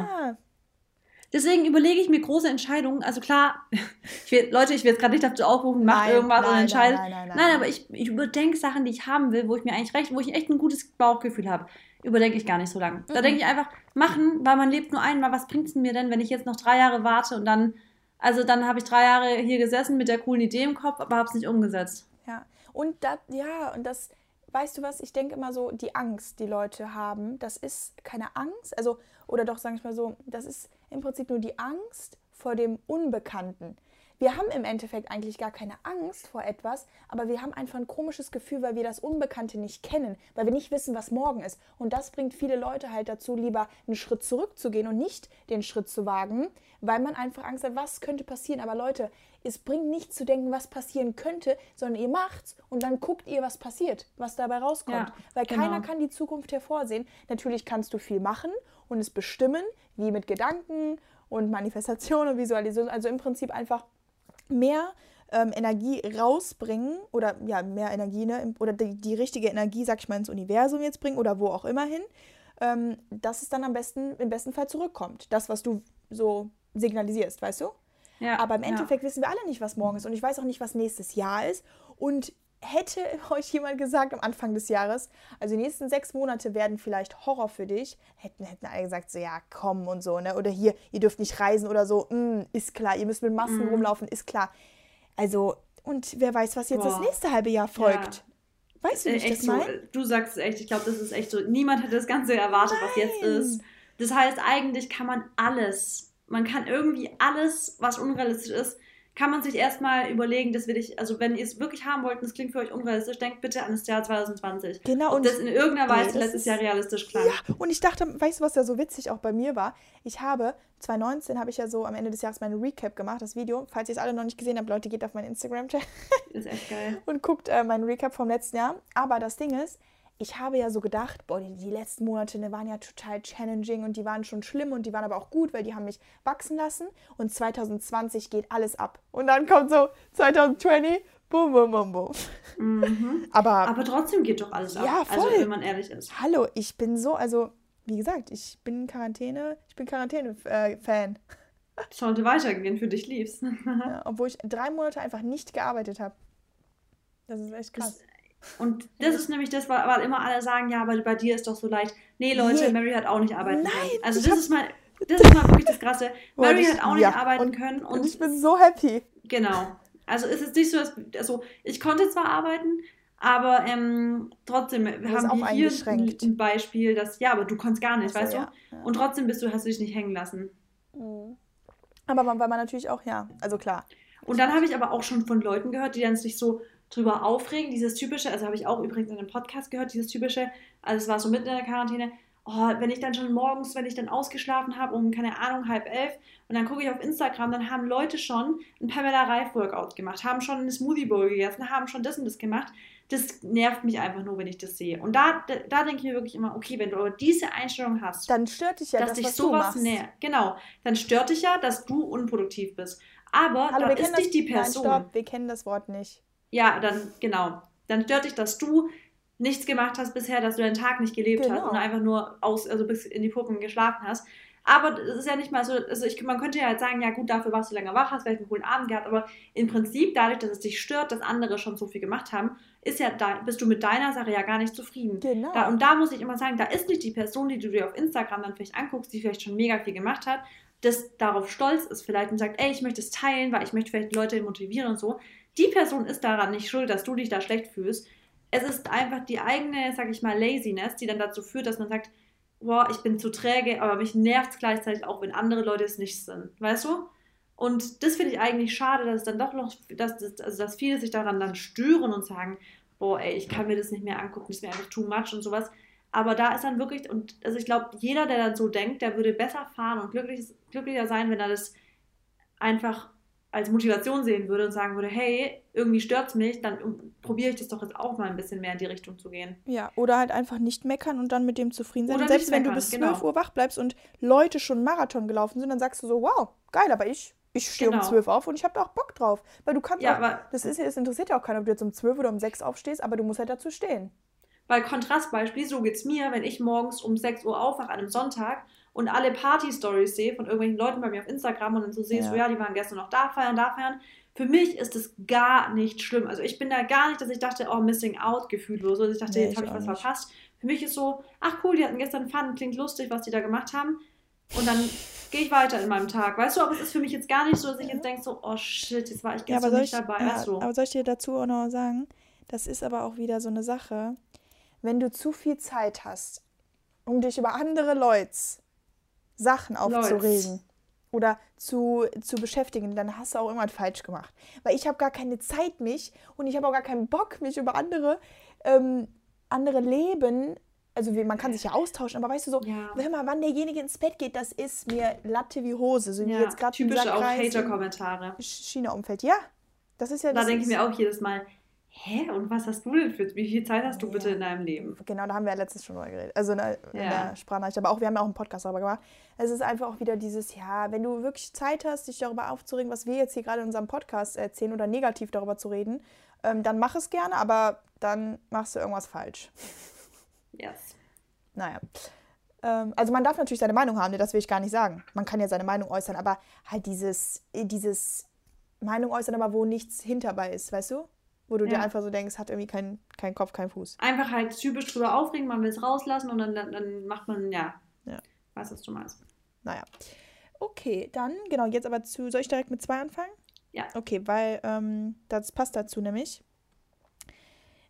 Deswegen überlege ich mir große Entscheidungen. Also klar, ich will, Leute, ich will jetzt gerade nicht dazu aufrufen,
Nein,
irgendwas
nein,
und entscheidet.
nein, nein, nein,
Nein,
nein.
aber ich, ich überdenke Sachen, die ich haben will, wo ich mir eigentlich recht, wo ich echt ein gutes Bauchgefühl habe. Überdenke ich gar nicht so lange. Da
Mhm.
denke ich einfach, machen, weil man lebt nur einmal. Was bringt es mir denn, wenn ich jetzt noch drei Jahre warte und dann, also dann habe ich drei Jahre hier gesessen mit der coolen Idee im Kopf, aber habe es nicht umgesetzt.
Ja, und das, ja, und das, weißt du was, ich denke immer so, die Angst, die Leute haben, das ist keine Angst, also, oder doch, sage ich mal so, das ist im Prinzip nur die Angst vor dem Unbekannten. Wir haben im Endeffekt eigentlich gar keine Angst vor etwas, aber wir haben einfach ein komisches Gefühl, weil wir das Unbekannte nicht kennen, weil wir nicht wissen, was morgen ist. Und das bringt viele Leute halt dazu, lieber einen Schritt zurückzugehen und nicht den Schritt zu wagen, weil man einfach Angst hat, was könnte passieren. Aber Leute, es bringt nichts zu denken, was passieren könnte, sondern ihr macht's und dann guckt ihr, was passiert, was dabei rauskommt.
Ja,
weil
genau.
keiner kann die Zukunft hervorsehen. Natürlich kannst du viel machen und es bestimmen, wie mit Gedanken und Manifestation und Visualisierung. Also im Prinzip einfach mehr ähm, Energie rausbringen oder ja, mehr Energie, ne, oder die, die richtige Energie, sag ich mal, ins Universum jetzt bringen oder wo auch immer hin, ähm, dass es dann am besten, im besten Fall zurückkommt. Das, was du so signalisierst, weißt du?
Ja,
Aber im
ja.
Endeffekt wissen wir alle nicht, was morgen ist. Und ich weiß auch nicht, was nächstes Jahr ist. Und hätte euch jemand gesagt am Anfang des Jahres, also die nächsten sechs Monate werden vielleicht Horror für dich, hätten, hätten alle gesagt, so ja, komm und so, ne? Oder hier, ihr dürft nicht reisen oder so, mm, ist klar, ihr müsst mit Masken rumlaufen, ist klar. Also, und wer weiß, was jetzt das
Boah.
nächste halbe Jahr folgt. Weißt du, wie
Äh,
ich
echt
das
so,
meine?
du sagst es echt, ich glaube, das ist echt so. Niemand hätte das Ganze erwartet, was jetzt
Nein.
ist. Das heißt, eigentlich kann man alles, man kann irgendwie alles, was unrealistisch ist, kann man sich erstmal überlegen, das will ich, also wenn ihr es wirklich haben wollt und es klingt für euch unrealistisch, denkt bitte an das Jahr 2020.
Genau, und
das in irgendeiner
nee,
Weise
das
letztes
ist-
Jahr realistisch klang.
Ja, und ich dachte, weißt du, was da so witzig auch bei mir war? Ich habe, 2019 habe ich ja so am Ende des Jahres meine Recap gemacht, das Video. Falls ihr es alle noch nicht gesehen habt, Leute, geht auf meinen Instagram-Channel
Ist echt geil.
und guckt äh, meinen Recap vom letzten Jahr. Aber das Ding ist, ich habe ja so gedacht, boah, die, die letzten Monate ne, waren ja total challenging und die waren schon schlimm und die waren aber auch gut, weil die haben mich wachsen lassen. Und 2020 geht alles ab. Und dann kommt so 2020, boom, boom, boom, boom.
Mhm.
Aber,
Aber trotzdem geht doch alles ab.
Ja,
Also,
voll.
wenn man ehrlich ist.
hallo, ich bin so, also, wie gesagt, ich bin in Quarantäne, ich bin Quarantäne-Fan.
Sollte weitergehen, für dich lieb's.
Ja, obwohl ich drei Monate einfach nicht gearbeitet habe. Das ist echt krass.
Und das ist nämlich das, weil immer alle sagen, ja, aber bei dir ist doch so leicht. Nee, Leute. Mary hat auch nicht arbeiten
Nein,
können. Also
ich
das
hab-
ist mal, das ist mal wirklich das Krasse. Mary
das-
hat auch nicht
ja,
arbeiten
und-
können
Und
und
ich bin so happy.
genau. Also ist es nicht so, dass, also ich konnte zwar arbeiten, aber ähm, trotzdem
ist
haben
auch
wir hier ein, Beispiel, dass, ja, aber du konntest gar nicht,
Ach so,
weißt
ja,
du?
ja.
Und trotzdem bist du, hast du dich nicht hängen lassen.
Aber man, weil man natürlich auch, ja, also klar.
Und dann habe ich aber auch schon von Leuten gehört, die dann sich so drüber aufregen, dieses typische, also habe ich auch übrigens in einem Podcast gehört, dieses typische, also es war so mitten in der Quarantäne, oh, wenn ich dann schon morgens, wenn ich dann ausgeschlafen habe, um, keine Ahnung, halb elf, und dann gucke ich auf Instagram, dann haben Leute schon ein Pamela Reif Workout gemacht, haben schon eine Smoothie Bowl gegessen, haben schon das und das gemacht. Das nervt mich einfach nur, wenn ich das sehe. Und da, da, da denke ich mir wirklich immer, okay, wenn du aber diese Einstellung hast,
Dann stört dich ja
dass
das,
dich
was du
sowas nährt, genau, dann stört dich ja, dass du unproduktiv bist. Aber
Hallo,
dann ist
das,
nicht die
Nein,
Person.
stopp, wir kennen das Wort nicht.
Ja, dann, genau. Dann stört dich, dass du nichts gemacht hast bisher, dass du deinen Tag nicht gelebt
Genau.
hast und einfach nur aus, also bis in die Puppen geschlafen hast. Aber es ist ja nicht mal so, also ich, man könnte ja halt sagen, ja gut, dafür warst du länger wach, hast vielleicht einen coolen Abend gehabt, aber im Prinzip, dadurch, dass es dich stört, dass andere schon so viel gemacht haben, ist ja da, bist du mit deiner Sache ja gar nicht zufrieden.
Genau.
Da, und da muss ich immer sagen, da ist nicht die Person, die du dir auf Instagram dann vielleicht anguckst, die vielleicht schon mega viel gemacht hat, das darauf stolz ist vielleicht und sagt, ey, ich möchte es teilen, weil ich möchte vielleicht Leute motivieren und so. Die Person ist daran nicht schuld, dass du dich da schlecht fühlst. Es ist einfach die eigene, sag ich mal, Laziness, die dann dazu führt, dass man sagt, boah, ich bin zu träge, aber mich nervt es gleichzeitig auch, wenn andere Leute es nicht sind. Weißt du? Und das finde ich eigentlich schade, dass es dann doch noch, dass, dass, also dass viele sich daran dann stören und sagen, boah, ey, ich kann mir das nicht mehr angucken, das ist mir einfach too much und sowas. Aber da ist dann wirklich, und also ich glaube, jeder, der dann so denkt, der würde besser fahren und glücklich, glücklicher sein, wenn er das einfach als Motivation sehen würde und sagen würde, hey, irgendwie stört es mich, dann probiere ich das doch jetzt auch mal ein bisschen mehr in die Richtung zu gehen.
Ja, oder halt einfach nicht meckern und dann mit dem zufrieden sein. Oder selbst wenn meckern, du bis 12 genau. Uhr wach bleibst und Leute schon Marathon gelaufen sind, dann sagst du so, wow, geil, aber ich, ich stehe genau. um 12 auf und ich habe da auch Bock drauf. Weil du kannst ja, auch, aber, das ist das interessiert ja auch keiner, ob du jetzt um 12 oder um 6 aufstehst, aber du musst halt dazu stehen.
Weil Kontrastbeispiel, so geht es mir, wenn ich morgens um 6 Uhr aufwache an einem Sonntag und alle Party-Stories sehe von irgendwelchen Leuten bei mir auf Instagram und dann so sehe, ja. so, ja, die waren gestern noch da feiern, da feiern. Für mich ist es gar nicht schlimm. Also ich bin da gar nicht, dass ich dachte, oh, missing out gefühllos. Also ich dachte, nee, jetzt habe ich was nicht. verpasst. Für mich ist so, ach cool, die hatten gestern Fun, klingt lustig, was die da gemacht haben. Und dann gehe ich weiter in meinem Tag. Weißt du, aber es ist für mich jetzt gar nicht so, dass ich jetzt denke, so, oh shit, jetzt war ich gestern ja, nicht
ich, dabei. Ja, du? Aber soll ich dir dazu auch noch sagen, das ist aber auch wieder so eine Sache, wenn du zu viel Zeit hast, um dich über andere Leute Sachen aufzuregen oder zu, zu beschäftigen, dann hast du auch irgendwas falsch gemacht. Weil ich habe gar keine Zeit, mich und ich habe auch gar keinen Bock, mich über andere, ähm, andere Leben also man kann sich ja austauschen, aber weißt du so, ja. hör mal, wann derjenige ins Bett geht, das ist mir Latte wie Hose. So wie ja, jetzt gerade Typische auch Hater-Kommentare. China-Umfeld, ja. Das ist ja.
Da denke ich mir auch jedes Mal, hä, und was hast du denn für, wie viel Zeit hast du ja. bitte in deinem Leben?
Genau, da haben wir ja letztens schon drüber geredet. Also in der, ja. in der Sprachnachricht, aber auch, wir haben ja auch einen Podcast darüber gemacht. Es ist einfach auch wieder dieses, ja, wenn du wirklich Zeit hast, dich darüber aufzuregen, was wir jetzt hier gerade in unserem Podcast erzählen oder negativ darüber zu reden, ähm, dann mach es gerne, aber dann machst du irgendwas falsch. Yes. Naja. Ähm, also man darf natürlich seine Meinung haben, ne, das will ich gar nicht sagen. Man kann ja seine Meinung äußern, aber halt dieses, dieses Meinung äußern, aber wo nichts hinterbei ist, weißt du? Wo du ja. dir einfach so denkst, hat irgendwie keinen kein Kopf, keinen Fuß.
Einfach halt typisch drüber aufregen, man will es rauslassen und dann, dann, macht man, ja, ja. Weißt was du meinst.
Naja. Okay, dann, genau, jetzt aber zu, soll ich direkt mit zwei anfangen? Ja. Okay, weil ähm, das passt dazu nämlich.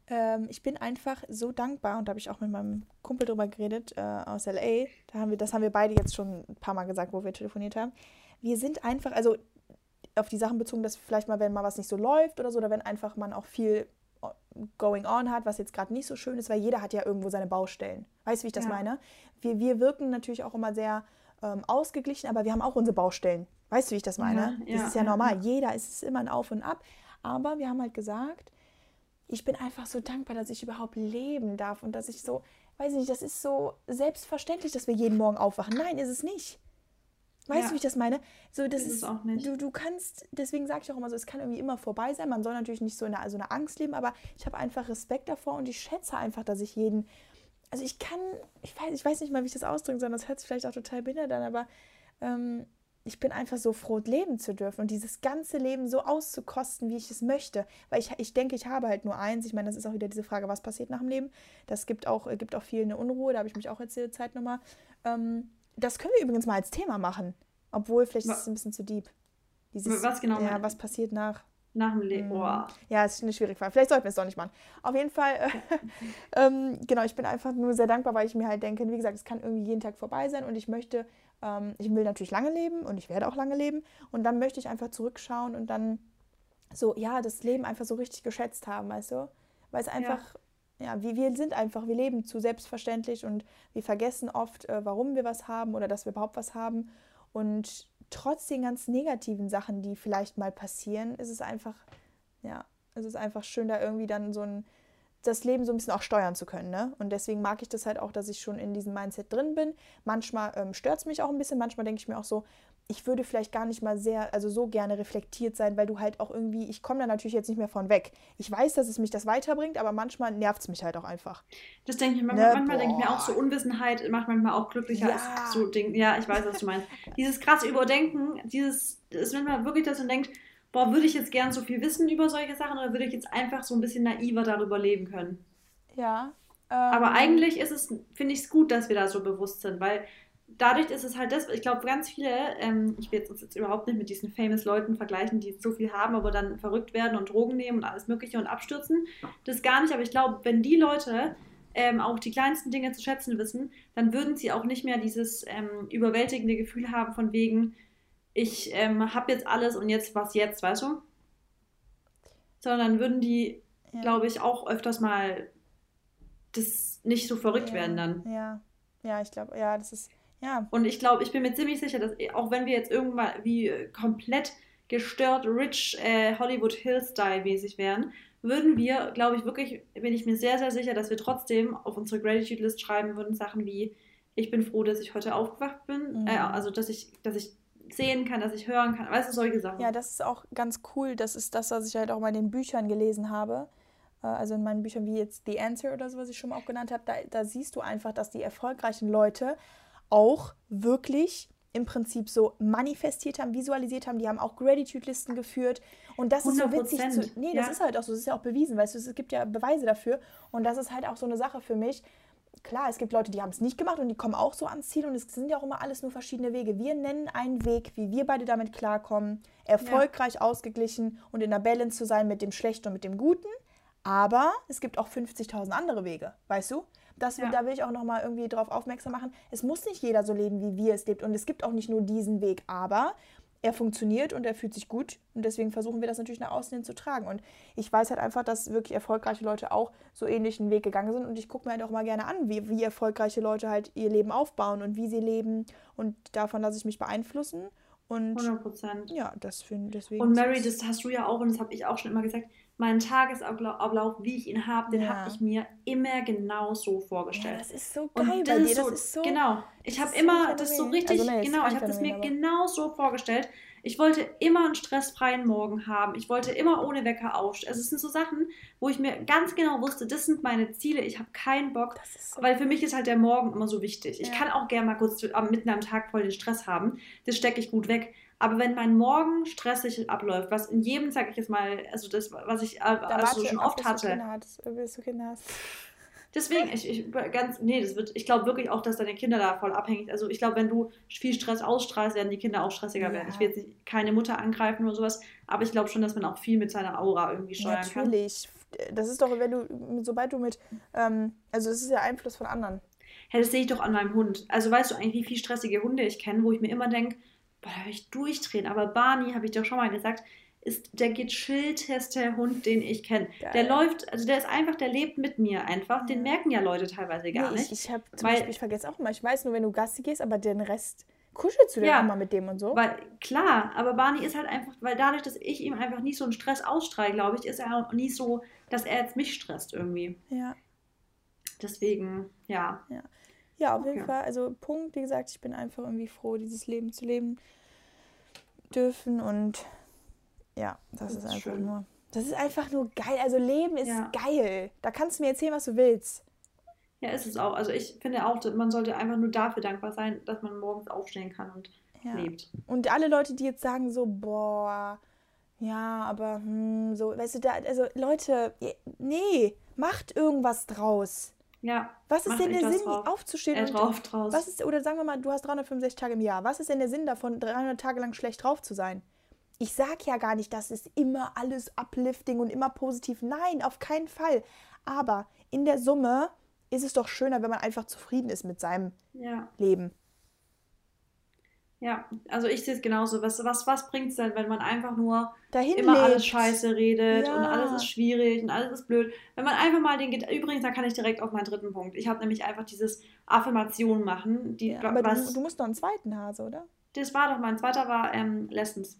Ähm, ich bin einfach so dankbar und da habe ich auch mit meinem Kumpel drüber geredet äh, aus LA. Da haben wir, das haben wir beide jetzt schon ein paar Mal gesagt, wo wir telefoniert haben. Wir sind einfach, also auf die Sachen bezogen, dass vielleicht mal, wenn mal was nicht so läuft oder so, oder wenn einfach man auch viel äh, going on hat, was jetzt gerade nicht so schön ist, weil jeder hat ja irgendwo seine Baustellen. Weißt du, wie ich das ja. meine? Wir, wir wirken natürlich auch immer sehr ähm, ausgeglichen, aber wir haben auch unsere Baustellen. Weißt du, wie ich das meine? Ja, das ja, ist ja normal. Jeder ist immer ein Auf und Ab. Aber wir haben halt gesagt, ich bin einfach so dankbar, dass ich überhaupt leben darf und dass ich so, weiß ich nicht, das ist so selbstverständlich, dass wir jeden Morgen aufwachen. Nein, ist es nicht. Weißt ja. du, wie ich das meine? So, das ist, ist auch nicht. Du, du kannst, deswegen sage ich auch immer so, es kann irgendwie immer vorbei sein. Man soll natürlich nicht so in einer, so einer Angst leben, aber ich habe einfach Respekt davor und ich schätze einfach, dass ich jeden. Also ich kann, ich weiß, ich weiß nicht mal, wie ich das ausdrücken soll, das hört sich vielleicht auch total behindert an, aber ähm, ich bin einfach so froh, leben zu dürfen und dieses ganze Leben so auszukosten, wie ich es möchte. Weil ich, ich denke, ich habe halt nur eins. Ich meine, das ist auch wieder diese Frage, was passiert nach dem Leben. Das gibt auch, gibt auch viel eine Unruhe, da habe ich mich auch erzählt, Zeit nochmal. Ähm, das können wir übrigens mal als Thema machen. Obwohl, vielleicht was? ist es ein bisschen zu deep. Dieses, was genau? Ja, was passiert nach.
Nach dem Leben. Oh.
Ja, ist eine schwierige Frage. Vielleicht sollten wir es doch nicht machen. Auf jeden Fall, äh, ähm, genau, ich bin einfach nur sehr dankbar, weil ich mir halt denke, wie gesagt, es kann irgendwie jeden Tag vorbei sein und ich möchte, ähm, ich will natürlich lange leben und ich werde auch lange leben und dann möchte ich einfach zurückschauen und dann so, ja, das Leben einfach so richtig geschätzt haben, weißt du? Weil es einfach, ja, wir, wir sind einfach, wir leben zu selbstverständlich und wir vergessen oft, äh, warum wir was haben oder dass wir überhaupt was haben. Und trotz den ganz negativen Sachen, die vielleicht mal passieren, ist es einfach, ja, es ist einfach schön, da irgendwie dann so ein, das Leben so ein bisschen auch steuern zu können. Ne? Und deswegen mag ich das halt auch, dass ich schon in diesem Mindset drin bin. Manchmal ähm, stört es mich auch ein bisschen, manchmal denke ich mir auch so, ich würde vielleicht gar nicht mal sehr, also so gerne reflektiert sein, weil du halt auch irgendwie, ich komme da natürlich jetzt nicht mehr von weg. Ich weiß, dass es mich das weiterbringt, aber manchmal nervt es mich halt auch einfach. Das denke ich
mir, ne? manchmal denke ich mir auch so, Unwissenheit macht manchmal auch glücklicher ja. als so Ding. Ja, ich weiß, was du meinst. dieses krasse Überdenken, dieses, ist manchmal wirklich, dass man denkt, boah, würde ich jetzt gern so viel wissen über solche Sachen oder würde ich jetzt einfach so ein bisschen naiver darüber leben können? Ja. Ähm, aber eigentlich ist es, finde ich es gut, dass wir da so bewusst sind, weil dadurch ist es halt das, ich glaube, ganz viele, ähm, ich will jetzt uns jetzt überhaupt nicht mit diesen famous Leuten vergleichen, die so viel haben, aber dann verrückt werden und Drogen nehmen und alles Mögliche und abstürzen. Das gar nicht, aber ich glaube, wenn die Leute ähm, auch die kleinsten Dinge zu schätzen wissen, dann würden sie auch nicht mehr dieses ähm, überwältigende Gefühl haben von wegen, ich ähm, habe jetzt alles und jetzt was jetzt, weißt du? Sondern würden die, ja. glaube ich, auch öfters mal das nicht so verrückt
ja.
werden dann.
Ja, ja, ich glaube, ja, das ist ja.
Und ich glaube, ich bin mir ziemlich sicher, dass auch wenn wir jetzt irgendwann wie komplett gestört rich äh, Hollywood Hill-Style mäßig wären, würden wir, glaube ich, wirklich, bin ich mir sehr, sehr sicher, dass wir trotzdem auf unsere Gratitude-List schreiben würden, Sachen wie, ich bin froh, dass ich heute aufgewacht bin, mhm. äh, also dass ich, dass ich sehen kann, dass ich hören kann, weißt du, solche Sachen.
Ja, das ist auch ganz cool, das ist das, was ich halt auch mal in den Büchern gelesen habe, äh, also in meinen Büchern wie jetzt The Answer oder so, was ich schon mal auch genannt habe, da, da siehst du einfach, dass die erfolgreichen Leute auch wirklich im Prinzip so manifestiert haben, visualisiert haben. Die haben auch Gratitude-Listen geführt. Und das ist so witzig. Zu, nee, ja. das ist halt auch so. Das ist ja auch bewiesen, weißt du, es gibt ja Beweise dafür. Und das ist halt auch so eine Sache für mich. Klar, es gibt Leute, die haben es nicht gemacht und die kommen auch so ans Ziel. Und es sind ja auch immer alles nur verschiedene Wege. Wir nennen einen Weg, wie wir beide damit klarkommen, erfolgreich, ja. ausgeglichen und in der Balance zu sein mit dem Schlechten und mit dem Guten. Aber es gibt auch 50.000 andere Wege, weißt du? Das, ja. Da will ich auch nochmal irgendwie drauf aufmerksam machen. Es muss nicht jeder so leben, wie wir es lebt. Und es gibt auch nicht nur diesen Weg, aber er funktioniert und er fühlt sich gut. Und deswegen versuchen wir das natürlich nach außen hin zu tragen. Und ich weiß halt einfach, dass wirklich erfolgreiche Leute auch so ähnlichen Weg gegangen sind. Und ich gucke mir halt auch mal gerne an, wie, wie erfolgreiche Leute halt ihr Leben aufbauen und wie sie leben. Und davon lasse ich mich beeinflussen. Und 100 Prozent. Ja, das finde
deswegen. Und Mary, das hast du ja auch und das habe ich auch schon immer gesagt meinen Tagesablauf, wie ich ihn habe, den ja. habe ich mir immer genau so vorgestellt. Ja, das ist so geil und das bei dir. Das so, ist so, genau. Ich habe immer so das so richtig, also, nee, genau, ich habe das mir aber. genau so vorgestellt. Ich wollte immer einen stressfreien Morgen haben. Ich wollte immer ohne Wecker aufstehen. Also es sind so Sachen, wo ich mir ganz genau wusste, das sind meine Ziele. Ich habe keinen Bock, so weil für mich ist halt der Morgen immer so wichtig. Ich kann auch gerne mal kurz mitten am Tag voll den Stress haben. Das stecke ich gut weg. Aber wenn mein Morgen stressig abläuft, was in jedem, sag ich jetzt mal, also das, was ich äh, also schon oft hatte. Kinder hast, bis du Kinder hast. Deswegen, ich, ich ganz, nee, das wird, ich glaube wirklich auch, dass deine Kinder da voll abhängig Also ich glaube, wenn du viel Stress ausstrahlst, werden die Kinder auch stressiger ja. werden. Ich will jetzt nicht keine Mutter angreifen oder sowas, aber ich glaube schon, dass man auch viel mit seiner Aura irgendwie steuern Natürlich. kann. Natürlich.
Das ist doch, wenn du, sobald du mit, ähm, also das ist ja Einfluss von anderen.
Hey, das sehe ich doch an meinem Hund. Also weißt du eigentlich, wie viele stressige Hunde ich kenne, wo ich mir immer denke, boah, da will ich durchdrehen. Aber Barney, habe ich doch schon mal gesagt, ist der gechillteste Hund, den ich kenne. Der läuft, also der ist einfach, der lebt mit mir einfach. Den merken ja Leute teilweise gar nee, nicht.
Ich, ich habe zum weil, Beispiel, ich vergesse auch immer, ich weiß nur, wenn du Gassi gehst, aber den Rest kuschelst du dann ja, immer mit dem und so.
Weil, klar, aber Barney ist halt einfach, weil dadurch, dass ich ihm einfach nie so einen Stress ausstrahle, glaube ich, ist er auch nie so, dass er jetzt mich stresst irgendwie. Ja. Deswegen, ja.
Ja, ja auf jeden Fall. Also Punkt, wie gesagt, ich bin einfach irgendwie froh, dieses Leben zu leben dürfen und ja, das, das ist, ist, einfach schön. nur. Das ist einfach nur geil. Also Leben ist ja. geil. Da kannst du mir erzählen, was du willst.
Ja, ist es auch. Also ich finde auch, man sollte einfach nur dafür dankbar sein, dass man morgens aufstehen kann und ja. lebt.
Und alle Leute, die jetzt sagen so, boah, ja, aber hm, so, weißt du, da, also Leute, nee, macht irgendwas draus. Ja. Was ist denn der Sinn, drauf. aufzustehen? Äh, drauf, draus. Was ist, oder sagen wir mal, du hast 365 Tage im Jahr. Was ist denn der Sinn davon, 300 Tage lang schlecht drauf zu sein? Ich sag ja gar nicht, dass es immer alles uplifting und immer positiv. Nein, auf keinen Fall. Aber in der Summe ist es doch schöner, wenn man einfach zufrieden ist mit seinem ja. Leben.
Ja, also ich sehe es genauso. Was, was, was bringt es denn, wenn man einfach nur Dahin immer lebt. alles scheiße redet ja. und alles ist schwierig und alles ist blöd? Wenn man einfach mal den. Übrigens, da kann ich direkt auf meinen dritten Punkt. Ich habe nämlich einfach dieses Affirmation machen. Die,
ja, aber was, du, du, musst noch einen zweiten Hase, oder?
Das war doch mein zweiter, war ähm, Lessons.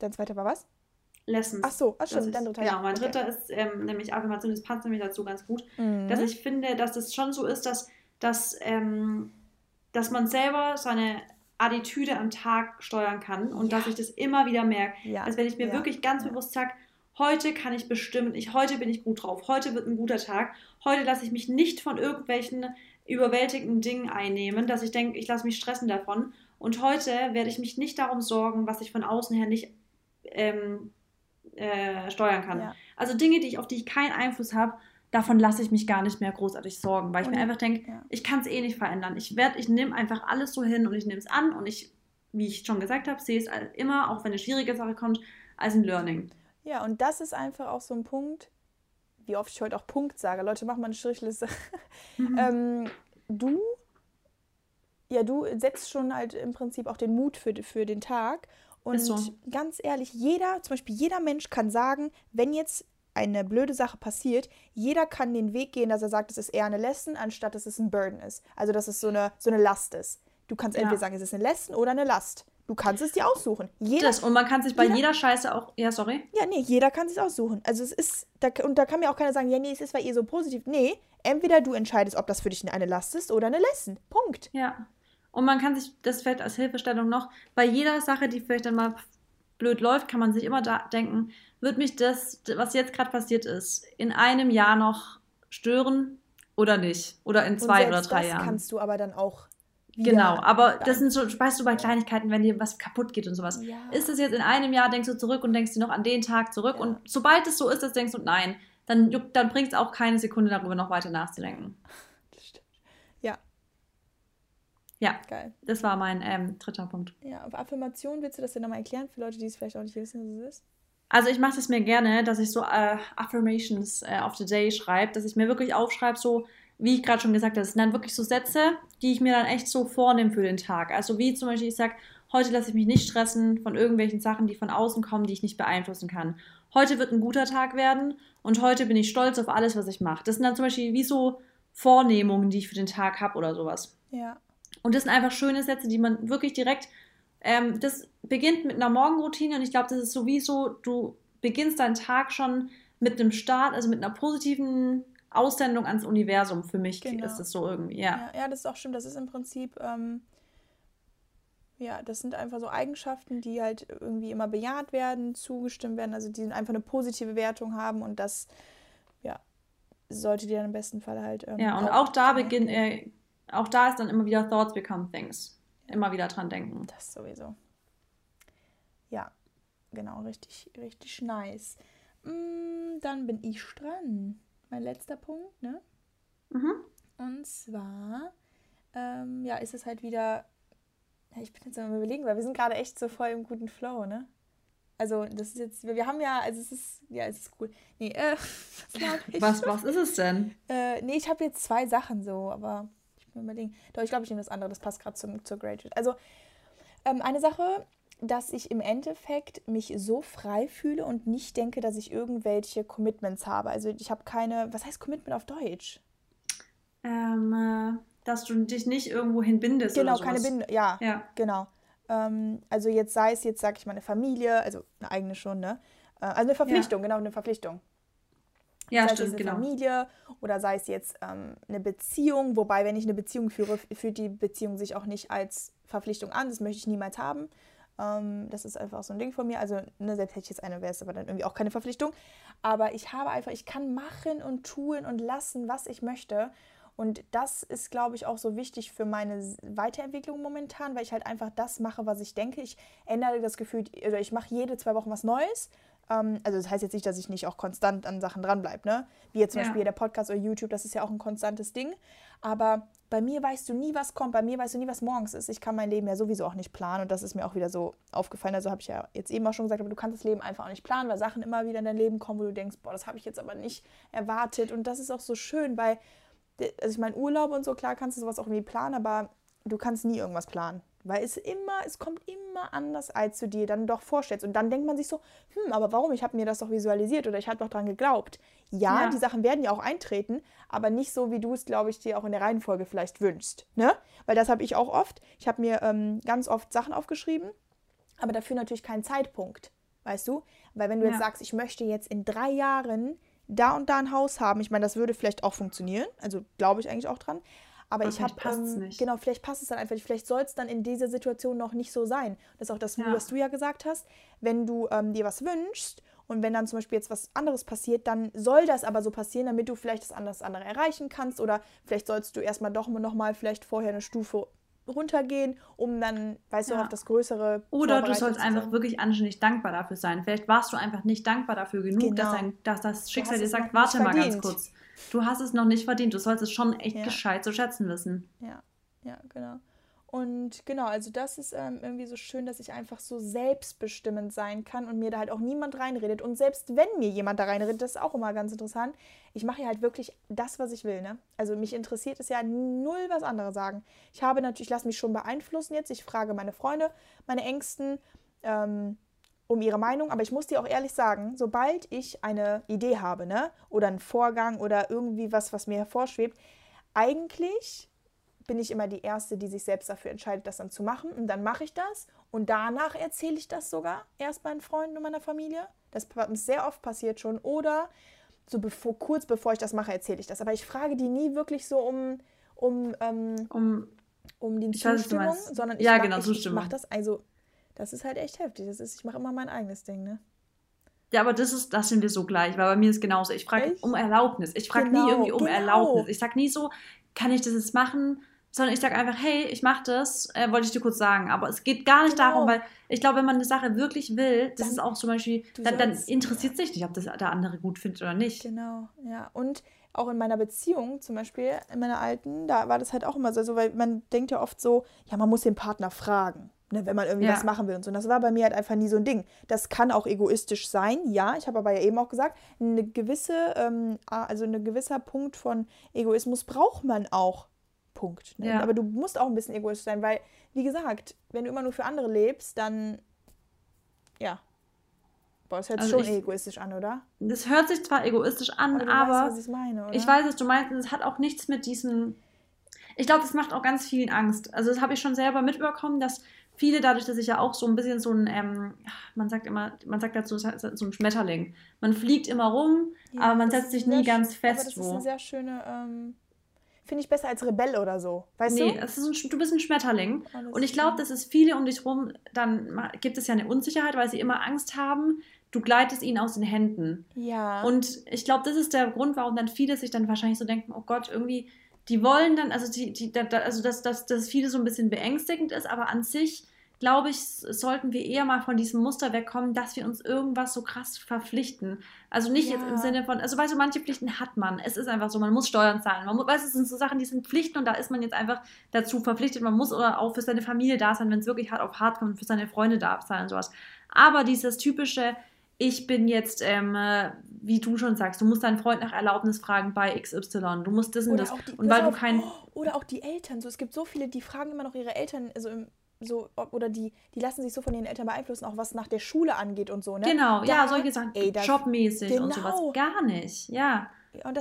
Dein zweiter war was? Lessons. Ach so, ach stimmt,
dein dritter. Genau, mein okay. dritter ist ähm, nämlich Affirmation. Das passt nämlich dazu ganz gut. Mhm. Dass ich finde, dass es das schon so ist, dass. dass ähm, dass man selber seine Attitüde am Tag steuern kann und ja. dass ich das immer wieder merke. Ja. Dass wenn ich mir ja. wirklich ganz bewusst sage, heute kann ich bestimmen, ich, heute bin ich gut drauf, heute wird ein guter Tag, heute lasse ich mich nicht von irgendwelchen überwältigenden Dingen einnehmen, dass ich denke, ich lasse mich stressen davon. Und heute werde ich mich nicht darum sorgen, was ich von außen her nicht ähm, äh, steuern kann. Also Dinge, die ich, auf die ich keinen Einfluss habe, davon lasse ich mich gar nicht mehr großartig sorgen, weil ich und, mir einfach denke, ja. ich kann es eh nicht verändern. Ich werde, ich nehme einfach alles so hin und ich nehme es an und ich, wie ich schon gesagt habe, sehe es immer, auch wenn eine schwierige Sache kommt, als ein Learning.
Ja, und das ist einfach auch so ein Punkt, wie oft ich heute auch Punkt sage. Leute, mach mal eine Strichliste. Mhm. ähm, du, ja, du setzt schon halt im Prinzip auch den Mut für, für den Tag. Und so. ganz ehrlich, jeder, zum Beispiel jeder Mensch kann sagen, wenn jetzt eine blöde Sache passiert, jeder kann den Weg gehen, dass er sagt, es ist eher eine Lesson, anstatt dass es ein Burden ist. Also dass es so eine, so eine Last ist. Du kannst ja. entweder sagen, es ist eine Lesson oder eine Last. Du kannst es dir aussuchen.
Jeder, das, und man kann sich bei jeder, jeder Scheiße auch. Ja, sorry.
Ja, nee, jeder kann sich aussuchen. Also es ist, da, und da kann mir auch keiner sagen, ja, nee, es ist bei ihr so positiv. Nee, entweder du entscheidest, ob das für dich eine Last ist oder eine Lesson. Punkt.
Ja. Und man kann sich, das vielleicht als Hilfestellung noch, bei jeder Sache, die vielleicht dann mal blöd läuft, kann man sich immer da denken, wird mich das, was jetzt gerade passiert ist, in einem Jahr noch stören oder nicht? Oder in zwei oder drei
das
Jahren?
kannst du aber dann auch
Genau, aber das sind so, weißt du, bei Kleinigkeiten, wenn dir was kaputt geht und sowas. Ja. Ist es jetzt in einem Jahr, denkst du zurück und denkst du noch an den Tag zurück ja. und sobald es so ist, dass denkst du, nein, dann, dann bringt es auch keine Sekunde darüber noch weiter nachzudenken.
Das stimmt. Ja.
Ja, geil. Das war mein ähm, dritter Punkt.
Ja, auf Affirmation willst du das denn nochmal erklären für Leute, die es vielleicht auch nicht wissen, was es ist?
Also ich mache das mir gerne, dass ich so äh, Affirmations äh, of the Day schreibe, dass ich mir wirklich aufschreibe, so wie ich gerade schon gesagt habe, das sind dann wirklich so Sätze, die ich mir dann echt so vornehme für den Tag. Also wie zum Beispiel, ich sage, heute lasse ich mich nicht stressen von irgendwelchen Sachen, die von außen kommen, die ich nicht beeinflussen kann. Heute wird ein guter Tag werden und heute bin ich stolz auf alles, was ich mache. Das sind dann zum Beispiel wie so Vornehmungen, die ich für den Tag habe oder sowas.
Ja.
Und das sind einfach schöne Sätze, die man wirklich direkt, ähm, das beginnt mit einer Morgenroutine und ich glaube, das ist sowieso, du beginnst deinen Tag schon mit einem Start, also mit einer positiven Aussendung ans Universum. Für mich genau. ist das so irgendwie, ja.
ja. ja. das ist auch stimmt. Das ist im Prinzip, ähm, ja, das sind einfach so Eigenschaften, die halt irgendwie immer bejaht werden, zugestimmt werden, also die einfach eine positive Wertung haben und das, ja, sollte dir dann im besten Fall halt.
Ähm, ja, und auch, auch da beginnt, äh, auch da ist dann immer wieder Thoughts become things. Immer wieder dran denken.
Das sowieso. Ja, genau, richtig, richtig nice. Mm, dann bin ich dran mein letzter Punkt, ne? Mhm. Und zwar, ähm, ja, ist es halt wieder, ich bin jetzt am überlegen, weil wir sind gerade echt so voll im guten Flow, ne? Also, das ist jetzt, wir haben ja, also es ist, ja, es ist cool. Nee, äh,
was, was ist es denn?
Äh, nee, ich habe jetzt zwei Sachen so, aber ich bin überlegen. Doch, ich glaube, ich nehme das andere, das passt gerade zur Graduate. Also, ähm, eine Sache, dass ich im Endeffekt mich so frei fühle und nicht denke, dass ich irgendwelche Commitments habe. Also ich habe keine, was heißt Commitment auf Deutsch?
Ähm, äh, dass du dich nicht irgendwo hinbindest.
Genau, keine Bindung, ja, ja, genau. Ähm, also jetzt sei es jetzt, sag ich mal, eine Familie, also eine eigene schon, ne? Äh, also eine Verpflichtung, ja. genau, eine Verpflichtung. Ja, sei stimmt, es eine genau. Familie oder sei es jetzt ähm, eine Beziehung, wobei, wenn ich eine Beziehung führe, führt die Beziehung sich auch nicht als Verpflichtung an, das möchte ich niemals haben. Ähm, das ist einfach so ein Ding von mir. Also, ne, selbst hätte ich jetzt eine, wäre es aber dann irgendwie auch keine Verpflichtung. Aber ich habe einfach, ich kann machen und tun und lassen, was ich möchte. Und das ist, glaube ich, auch so wichtig für meine Weiterentwicklung momentan, weil ich halt einfach das mache, was ich denke. Ich ändere das Gefühl, oder ich mache jede zwei Wochen was Neues. Ähm, also das heißt jetzt nicht, dass ich nicht auch konstant an Sachen dranbleibe, ne? Wie jetzt zum ja. Beispiel der Podcast oder YouTube, das ist ja auch ein konstantes Ding. Aber bei mir weißt du nie, was kommt. Bei mir weißt du nie, was morgens ist. Ich kann mein Leben ja sowieso auch nicht planen. Und das ist mir auch wieder so aufgefallen. Also habe ich ja jetzt eben auch schon gesagt, aber du kannst das Leben einfach auch nicht planen, weil Sachen immer wieder in dein Leben kommen, wo du denkst, boah, das habe ich jetzt aber nicht erwartet. Und das ist auch so schön, weil, also ich meine, Urlaub und so, klar kannst du sowas auch irgendwie planen, aber du kannst nie irgendwas planen. Weil es immer, es kommt immer anders, als du dir dann doch vorstellst. Und dann denkt man sich so, hm, aber warum? Ich habe mir das doch visualisiert oder ich habe doch dran geglaubt. Ja, ja, die Sachen werden ja auch eintreten, aber nicht so, wie du es, glaube ich, dir auch in der Reihenfolge vielleicht wünschst. Ne? Weil das habe ich auch oft. Ich habe mir ähm, ganz oft Sachen aufgeschrieben, aber dafür natürlich keinen Zeitpunkt. Weißt du? Weil wenn du ja. jetzt sagst, ich möchte jetzt in drei Jahren da und da ein Haus haben, ich meine, das würde vielleicht auch funktionieren. Also glaube ich eigentlich auch dran. Aber ich habe ähm, genau, vielleicht passt es dann einfach nicht. Vielleicht soll es dann in dieser Situation noch nicht so sein. Das ist auch das, ja. was du ja gesagt hast. Wenn du ähm, dir was wünschst und wenn dann zum Beispiel jetzt was anderes passiert, dann soll das aber so passieren, damit du vielleicht das andere, andere erreichen kannst. Oder vielleicht sollst du erstmal doch noch mal vielleicht vorher eine Stufe runtergehen, um dann, weißt ja. du, auf das Größere.
Oder du sollst einfach wirklich anständig dankbar dafür sein. Vielleicht warst du einfach nicht dankbar dafür genug, genau. dass, ein, dass das Schicksal dir sagt, warte mal ganz kurz. Du hast es noch nicht verdient. Du sollst es schon echt ja. gescheit zu schätzen wissen.
Ja, ja, genau. Und genau, also das ist ähm, irgendwie so schön, dass ich einfach so selbstbestimmend sein kann und mir da halt auch niemand reinredet. Und selbst wenn mir jemand da reinredet, das ist auch immer ganz interessant. Ich mache ja halt wirklich das, was ich will. Ne? Also mich interessiert es ja null, was andere sagen. Ich habe natürlich, ich lasse mich schon beeinflussen jetzt. Ich frage meine Freunde, meine Ängsten ähm, um ihre Meinung. Aber ich muss dir auch ehrlich sagen, sobald ich eine Idee habe, ne, oder einen Vorgang oder irgendwie was, was mir hervorschwebt, eigentlich bin ich immer die Erste, die sich selbst dafür entscheidet, das dann zu machen. Und dann mache ich das. Und danach erzähle ich das sogar erst meinen Freunden und meiner Familie. Das ist sehr oft passiert schon. Oder so bevor, kurz bevor ich das mache, erzähle ich das. Aber ich frage die nie wirklich so um, um, ähm, um, um die Zustimmung, weiß, sondern ich, ja, mach, genau, mache das. Also, das ist halt echt heftig. Das ist, ich mache immer mein eigenes Ding, ne?
Ja, aber das ist, das sind wir so gleich, weil bei mir ist genauso. Ich frage um Erlaubnis. Ich frage genau, nie irgendwie um genau. Erlaubnis. Ich sage nie so, kann ich das jetzt machen? sondern ich sage einfach, hey, ich mache das, äh, wollte ich dir kurz sagen. Aber es geht gar nicht genau. darum, weil ich glaube, wenn man eine Sache wirklich will, das dann, ist auch zum Beispiel, dann, dann interessiert sich nicht, ob das der andere gut findet oder nicht.
Genau, ja. Und auch in meiner Beziehung, zum Beispiel in meiner alten, da war das halt auch immer so, weil man denkt ja oft so, ja, man muss den Partner fragen. Ne, wenn man irgendwie ja. was machen will und so. Und das war bei mir halt einfach nie so ein Ding. Das kann auch egoistisch sein, ja. Ich habe aber ja eben auch gesagt, eine gewisse, ähm, also ein gewisser Punkt von Egoismus braucht man auch. Punkt. Ne? Ja. Aber du musst auch ein bisschen egoistisch sein, weil, wie gesagt, wenn du immer nur für andere lebst, dann, ja. Boah, das hört sich also schon ich, egoistisch an, oder?
Das hört sich zwar egoistisch an, aber, aber weißt, was ich, meine, ich weiß, was du meinst. Es hat auch nichts mit diesem. Ich glaube, das macht auch ganz vielen Angst. Also, das habe ich schon selber mitbekommen, dass viele, dadurch, dass ich ja auch so ein bisschen so ein, ähm, man sagt immer, man sagt dazu so ein Schmetterling. Man fliegt immer rum, ja, aber man setzt sich nie ganz fest. Aber
das wo. ist eine sehr schöne ähm, finde ich besser als Rebell oder so. Weißt
nee, du? Ein, du bist ein Schmetterling. und ich glaube, dass es viele um dich rum, dann gibt es ja eine Unsicherheit, weil sie immer Angst haben, du gleitest ihnen aus den Händen. Ja. Und ich glaube, das ist der Grund, warum dann viele sich dann wahrscheinlich so denken, oh Gott, irgendwie, die wollen dann, also die, die, da, also dass, dass, dass viele so ein bisschen beängstigend ist, aber an sich glaube ich, sollten wir eher mal von diesem Muster wegkommen, dass wir uns irgendwas so krass verpflichten. Also nicht ja. jetzt im Sinne von, also weißt du, manche Pflichten hat man. Es ist einfach so, man muss Steuern zahlen. Man muss, weißt du, es sind so Sachen, die sind Pflichten und da ist man jetzt einfach dazu verpflichtet. Man muss oder auch für seine Familie da sein, wenn es wirklich hart auf hart kommt, für seine Freunde da sein und sowas. Aber dieses typische, ich bin jetzt, ähm, wie du schon sagst, du musst deinen Freund nach Erlaubnis fragen bei XY, du musst das und das. Die, und weil
du kein. Oder auch die Eltern, so es gibt so viele, die fragen immer noch ihre Eltern, also im so, oder die, die lassen sich so von ihren Eltern beeinflussen, auch was nach der Schule angeht und so, ne? Genau, da, ja, solche Sachen, ey, das, jobmäßig
genau. und sowas. Gar nicht, ja.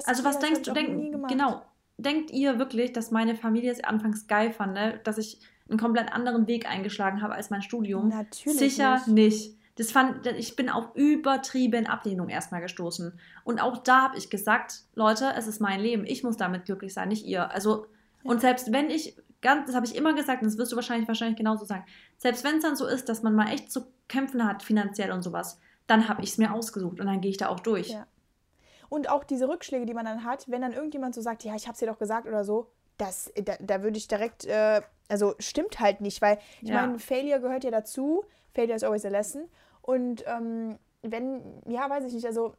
also was denkst du, denk, genau, denkt ihr wirklich, dass meine Familie es anfangs geil fand, ne? dass ich einen komplett anderen Weg eingeschlagen habe als mein Studium? Natürlich Sicher nicht. nicht. Das fand, ich bin auf übertrieben Ablehnung erstmal gestoßen. Und auch da habe ich gesagt, Leute, es ist mein Leben. Ich muss damit glücklich sein, nicht ihr. Also, ja. und selbst wenn ich ganz, das habe ich immer gesagt und das wirst du wahrscheinlich, wahrscheinlich genauso sagen. Selbst wenn es dann so ist, dass man mal echt zu kämpfen hat, finanziell und sowas, dann habe ich es mir ausgesucht und dann gehe ich da auch durch. Ja.
Und auch diese Rückschläge, die man dann hat, wenn dann irgendjemand so sagt, ja, ich habe es dir doch gesagt oder so, das, da, da würde ich direkt, äh, also stimmt halt nicht, weil ich ja. meine, Failure gehört ja dazu. Failure is always a lesson. Und ähm, wenn, ja, weiß ich nicht, also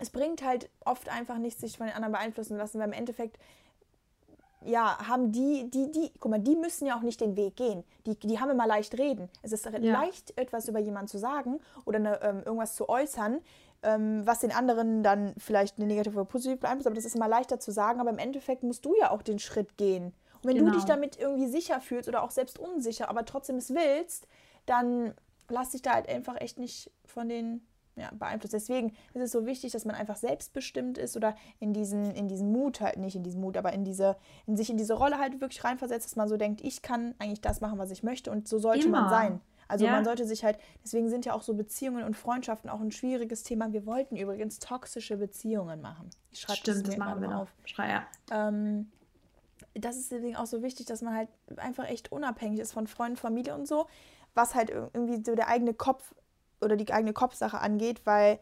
es bringt halt oft einfach nichts, sich von den anderen beeinflussen lassen, weil im Endeffekt ja, haben die, die, die, guck mal, die müssen ja auch nicht den Weg gehen. Die, die haben immer leicht reden. Es ist ja. leicht, etwas über jemanden zu sagen oder eine, ähm, irgendwas zu äußern, ähm, was den anderen dann vielleicht eine negative oder positive beeinflusst, aber das ist immer leichter zu sagen, aber im Endeffekt musst du ja auch den Schritt gehen. Und wenn genau. du dich damit irgendwie sicher fühlst oder auch selbst unsicher, aber trotzdem es willst, dann lass dich da halt einfach echt nicht von den ja, beeinflusst. Deswegen ist es so wichtig, dass man einfach selbstbestimmt ist oder in diesen, in diesen Mut halt, nicht in diesen Mut, aber in diese, in sich in diese Rolle halt wirklich reinversetzt, dass man so denkt, ich kann eigentlich das machen, was ich möchte und so sollte Immer. man sein. Also ja. man sollte sich halt, deswegen sind ja auch so Beziehungen und Freundschaften auch ein schwieriges Thema. Wir wollten übrigens toxische Beziehungen machen. Ich schreibe das, das machen wir auf. Schrei, ja. Ähm, das ist deswegen auch so wichtig, dass man halt einfach echt unabhängig ist von Freunden, Familie und so, was halt irgendwie so der eigene Kopf oder die eigene Kopfsache angeht, weil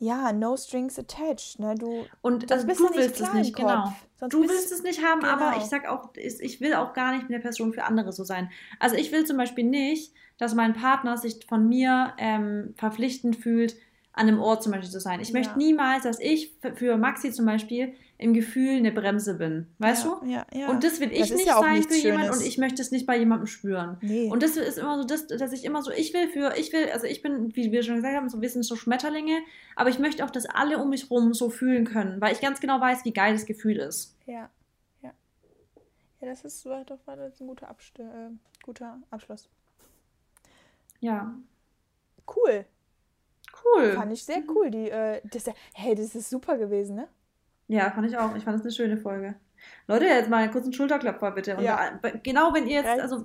ja, no strings attached, ne? Du und also
bist
du
willst es nicht, genau. Sonst du willst es nicht haben, genau. aber ich sag auch, ich will auch gar nicht eine Person für andere so sein. Also ich will zum Beispiel nicht, dass mein Partner sich von mir ähm, verpflichtend fühlt, an einem Ort zum Beispiel zu sein. Ich ja. möchte niemals, dass ich für Maxi zum Beispiel im Gefühl eine Bremse bin. Weißt ja, du? Ja, ja. Und das will ich das nicht ja sein für jemanden und ich möchte es nicht bei jemandem spüren. Nee. Und das ist immer so, das, dass ich immer so, ich will für, ich will, also ich bin, wie wir schon gesagt haben, so ein bisschen so Schmetterlinge, aber ich möchte auch, dass alle um mich rum so fühlen können, weil ich ganz genau weiß, wie geil das Gefühl ist.
Ja, ja. Ja, das ist war doch das ein guter, Abst äh, guter Abschluss. Ja. Cool. Cool. Fand ich sehr cool. Die, äh, das, hey, das ist super gewesen, ne?
Ja, fand ich auch. Ich fand es eine schöne Folge. Leute, jetzt mal kurz einen Schulterklopfer bitte. Und
Ja.
genau, wenn ihr jetzt, also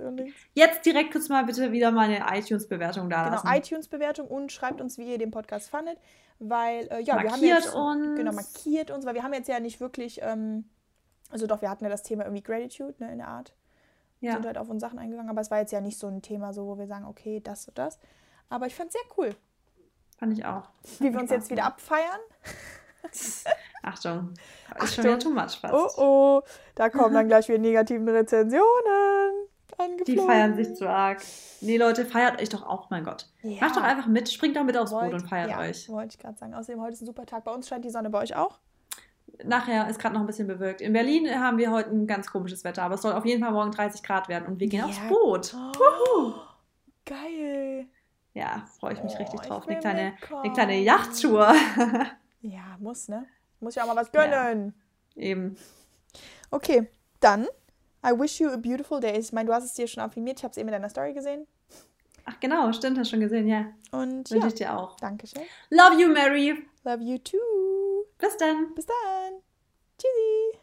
jetzt direkt kurz mal bitte wieder mal eine iTunes-Bewertung da
Genau,
lassen.
iTunes-Bewertung und schreibt uns, wie ihr den Podcast fandet. Weil, äh, ja, wir haben
Markiert
jetzt.
uns.
Genau, markiert uns, weil wir haben jetzt ja nicht wirklich. Ähm, also doch, wir hatten ja das Thema irgendwie Gratitude, ne, in der Art.
ja.
Sind halt auf uns Sachen eingegangen, aber es war jetzt ja nicht so ein Thema, so wo wir sagen, okay, das und das. Aber ich fand es sehr cool,
Fand ich auch.
wie wir uns jetzt wieder abfeiern.
Achtung. Ist schon wieder too much fast.
Oh oh, da kommen dann gleich wieder negativen Rezensionen angeflogen.
Die feiern sich zu arg. Nee, Leute, feiert euch doch auch, mein Gott.
Ja.
Macht doch einfach mit, springt doch mit aufs Boot und feiert
ja,
euch.
Wollte ich gerade sagen. Außerdem, heute ist ein super Tag. Bei uns scheint die Sonne, bei euch auch?
Nachher ist gerade noch ein bisschen bewölkt. In Berlin haben wir heute ein ganz komisches Wetter, aber es soll auf jeden Fall morgen 30 Grad werden und wir gehen
Ja.
aufs Boot.
Oh, geil.
Ja, freue ich mich
Oh,
richtig
ich
drauf. Eine kleine, eine kleine Yachttour.
Ja, muss, ne? Muss ja auch mal was gönnen.
Eben.
Okay, dann. I wish you a beautiful day. Ich meine, du hast es dir schon affirmiert. Ich habe es eben in deiner Story gesehen.
Ach genau, stimmt, hast schon gesehen, ja.
Und
Wünsche
ja,
ich dir auch.
Dankeschön.
Love you, Mary.
Love you too.
Bis dann.
Bis dann. Tschüssi.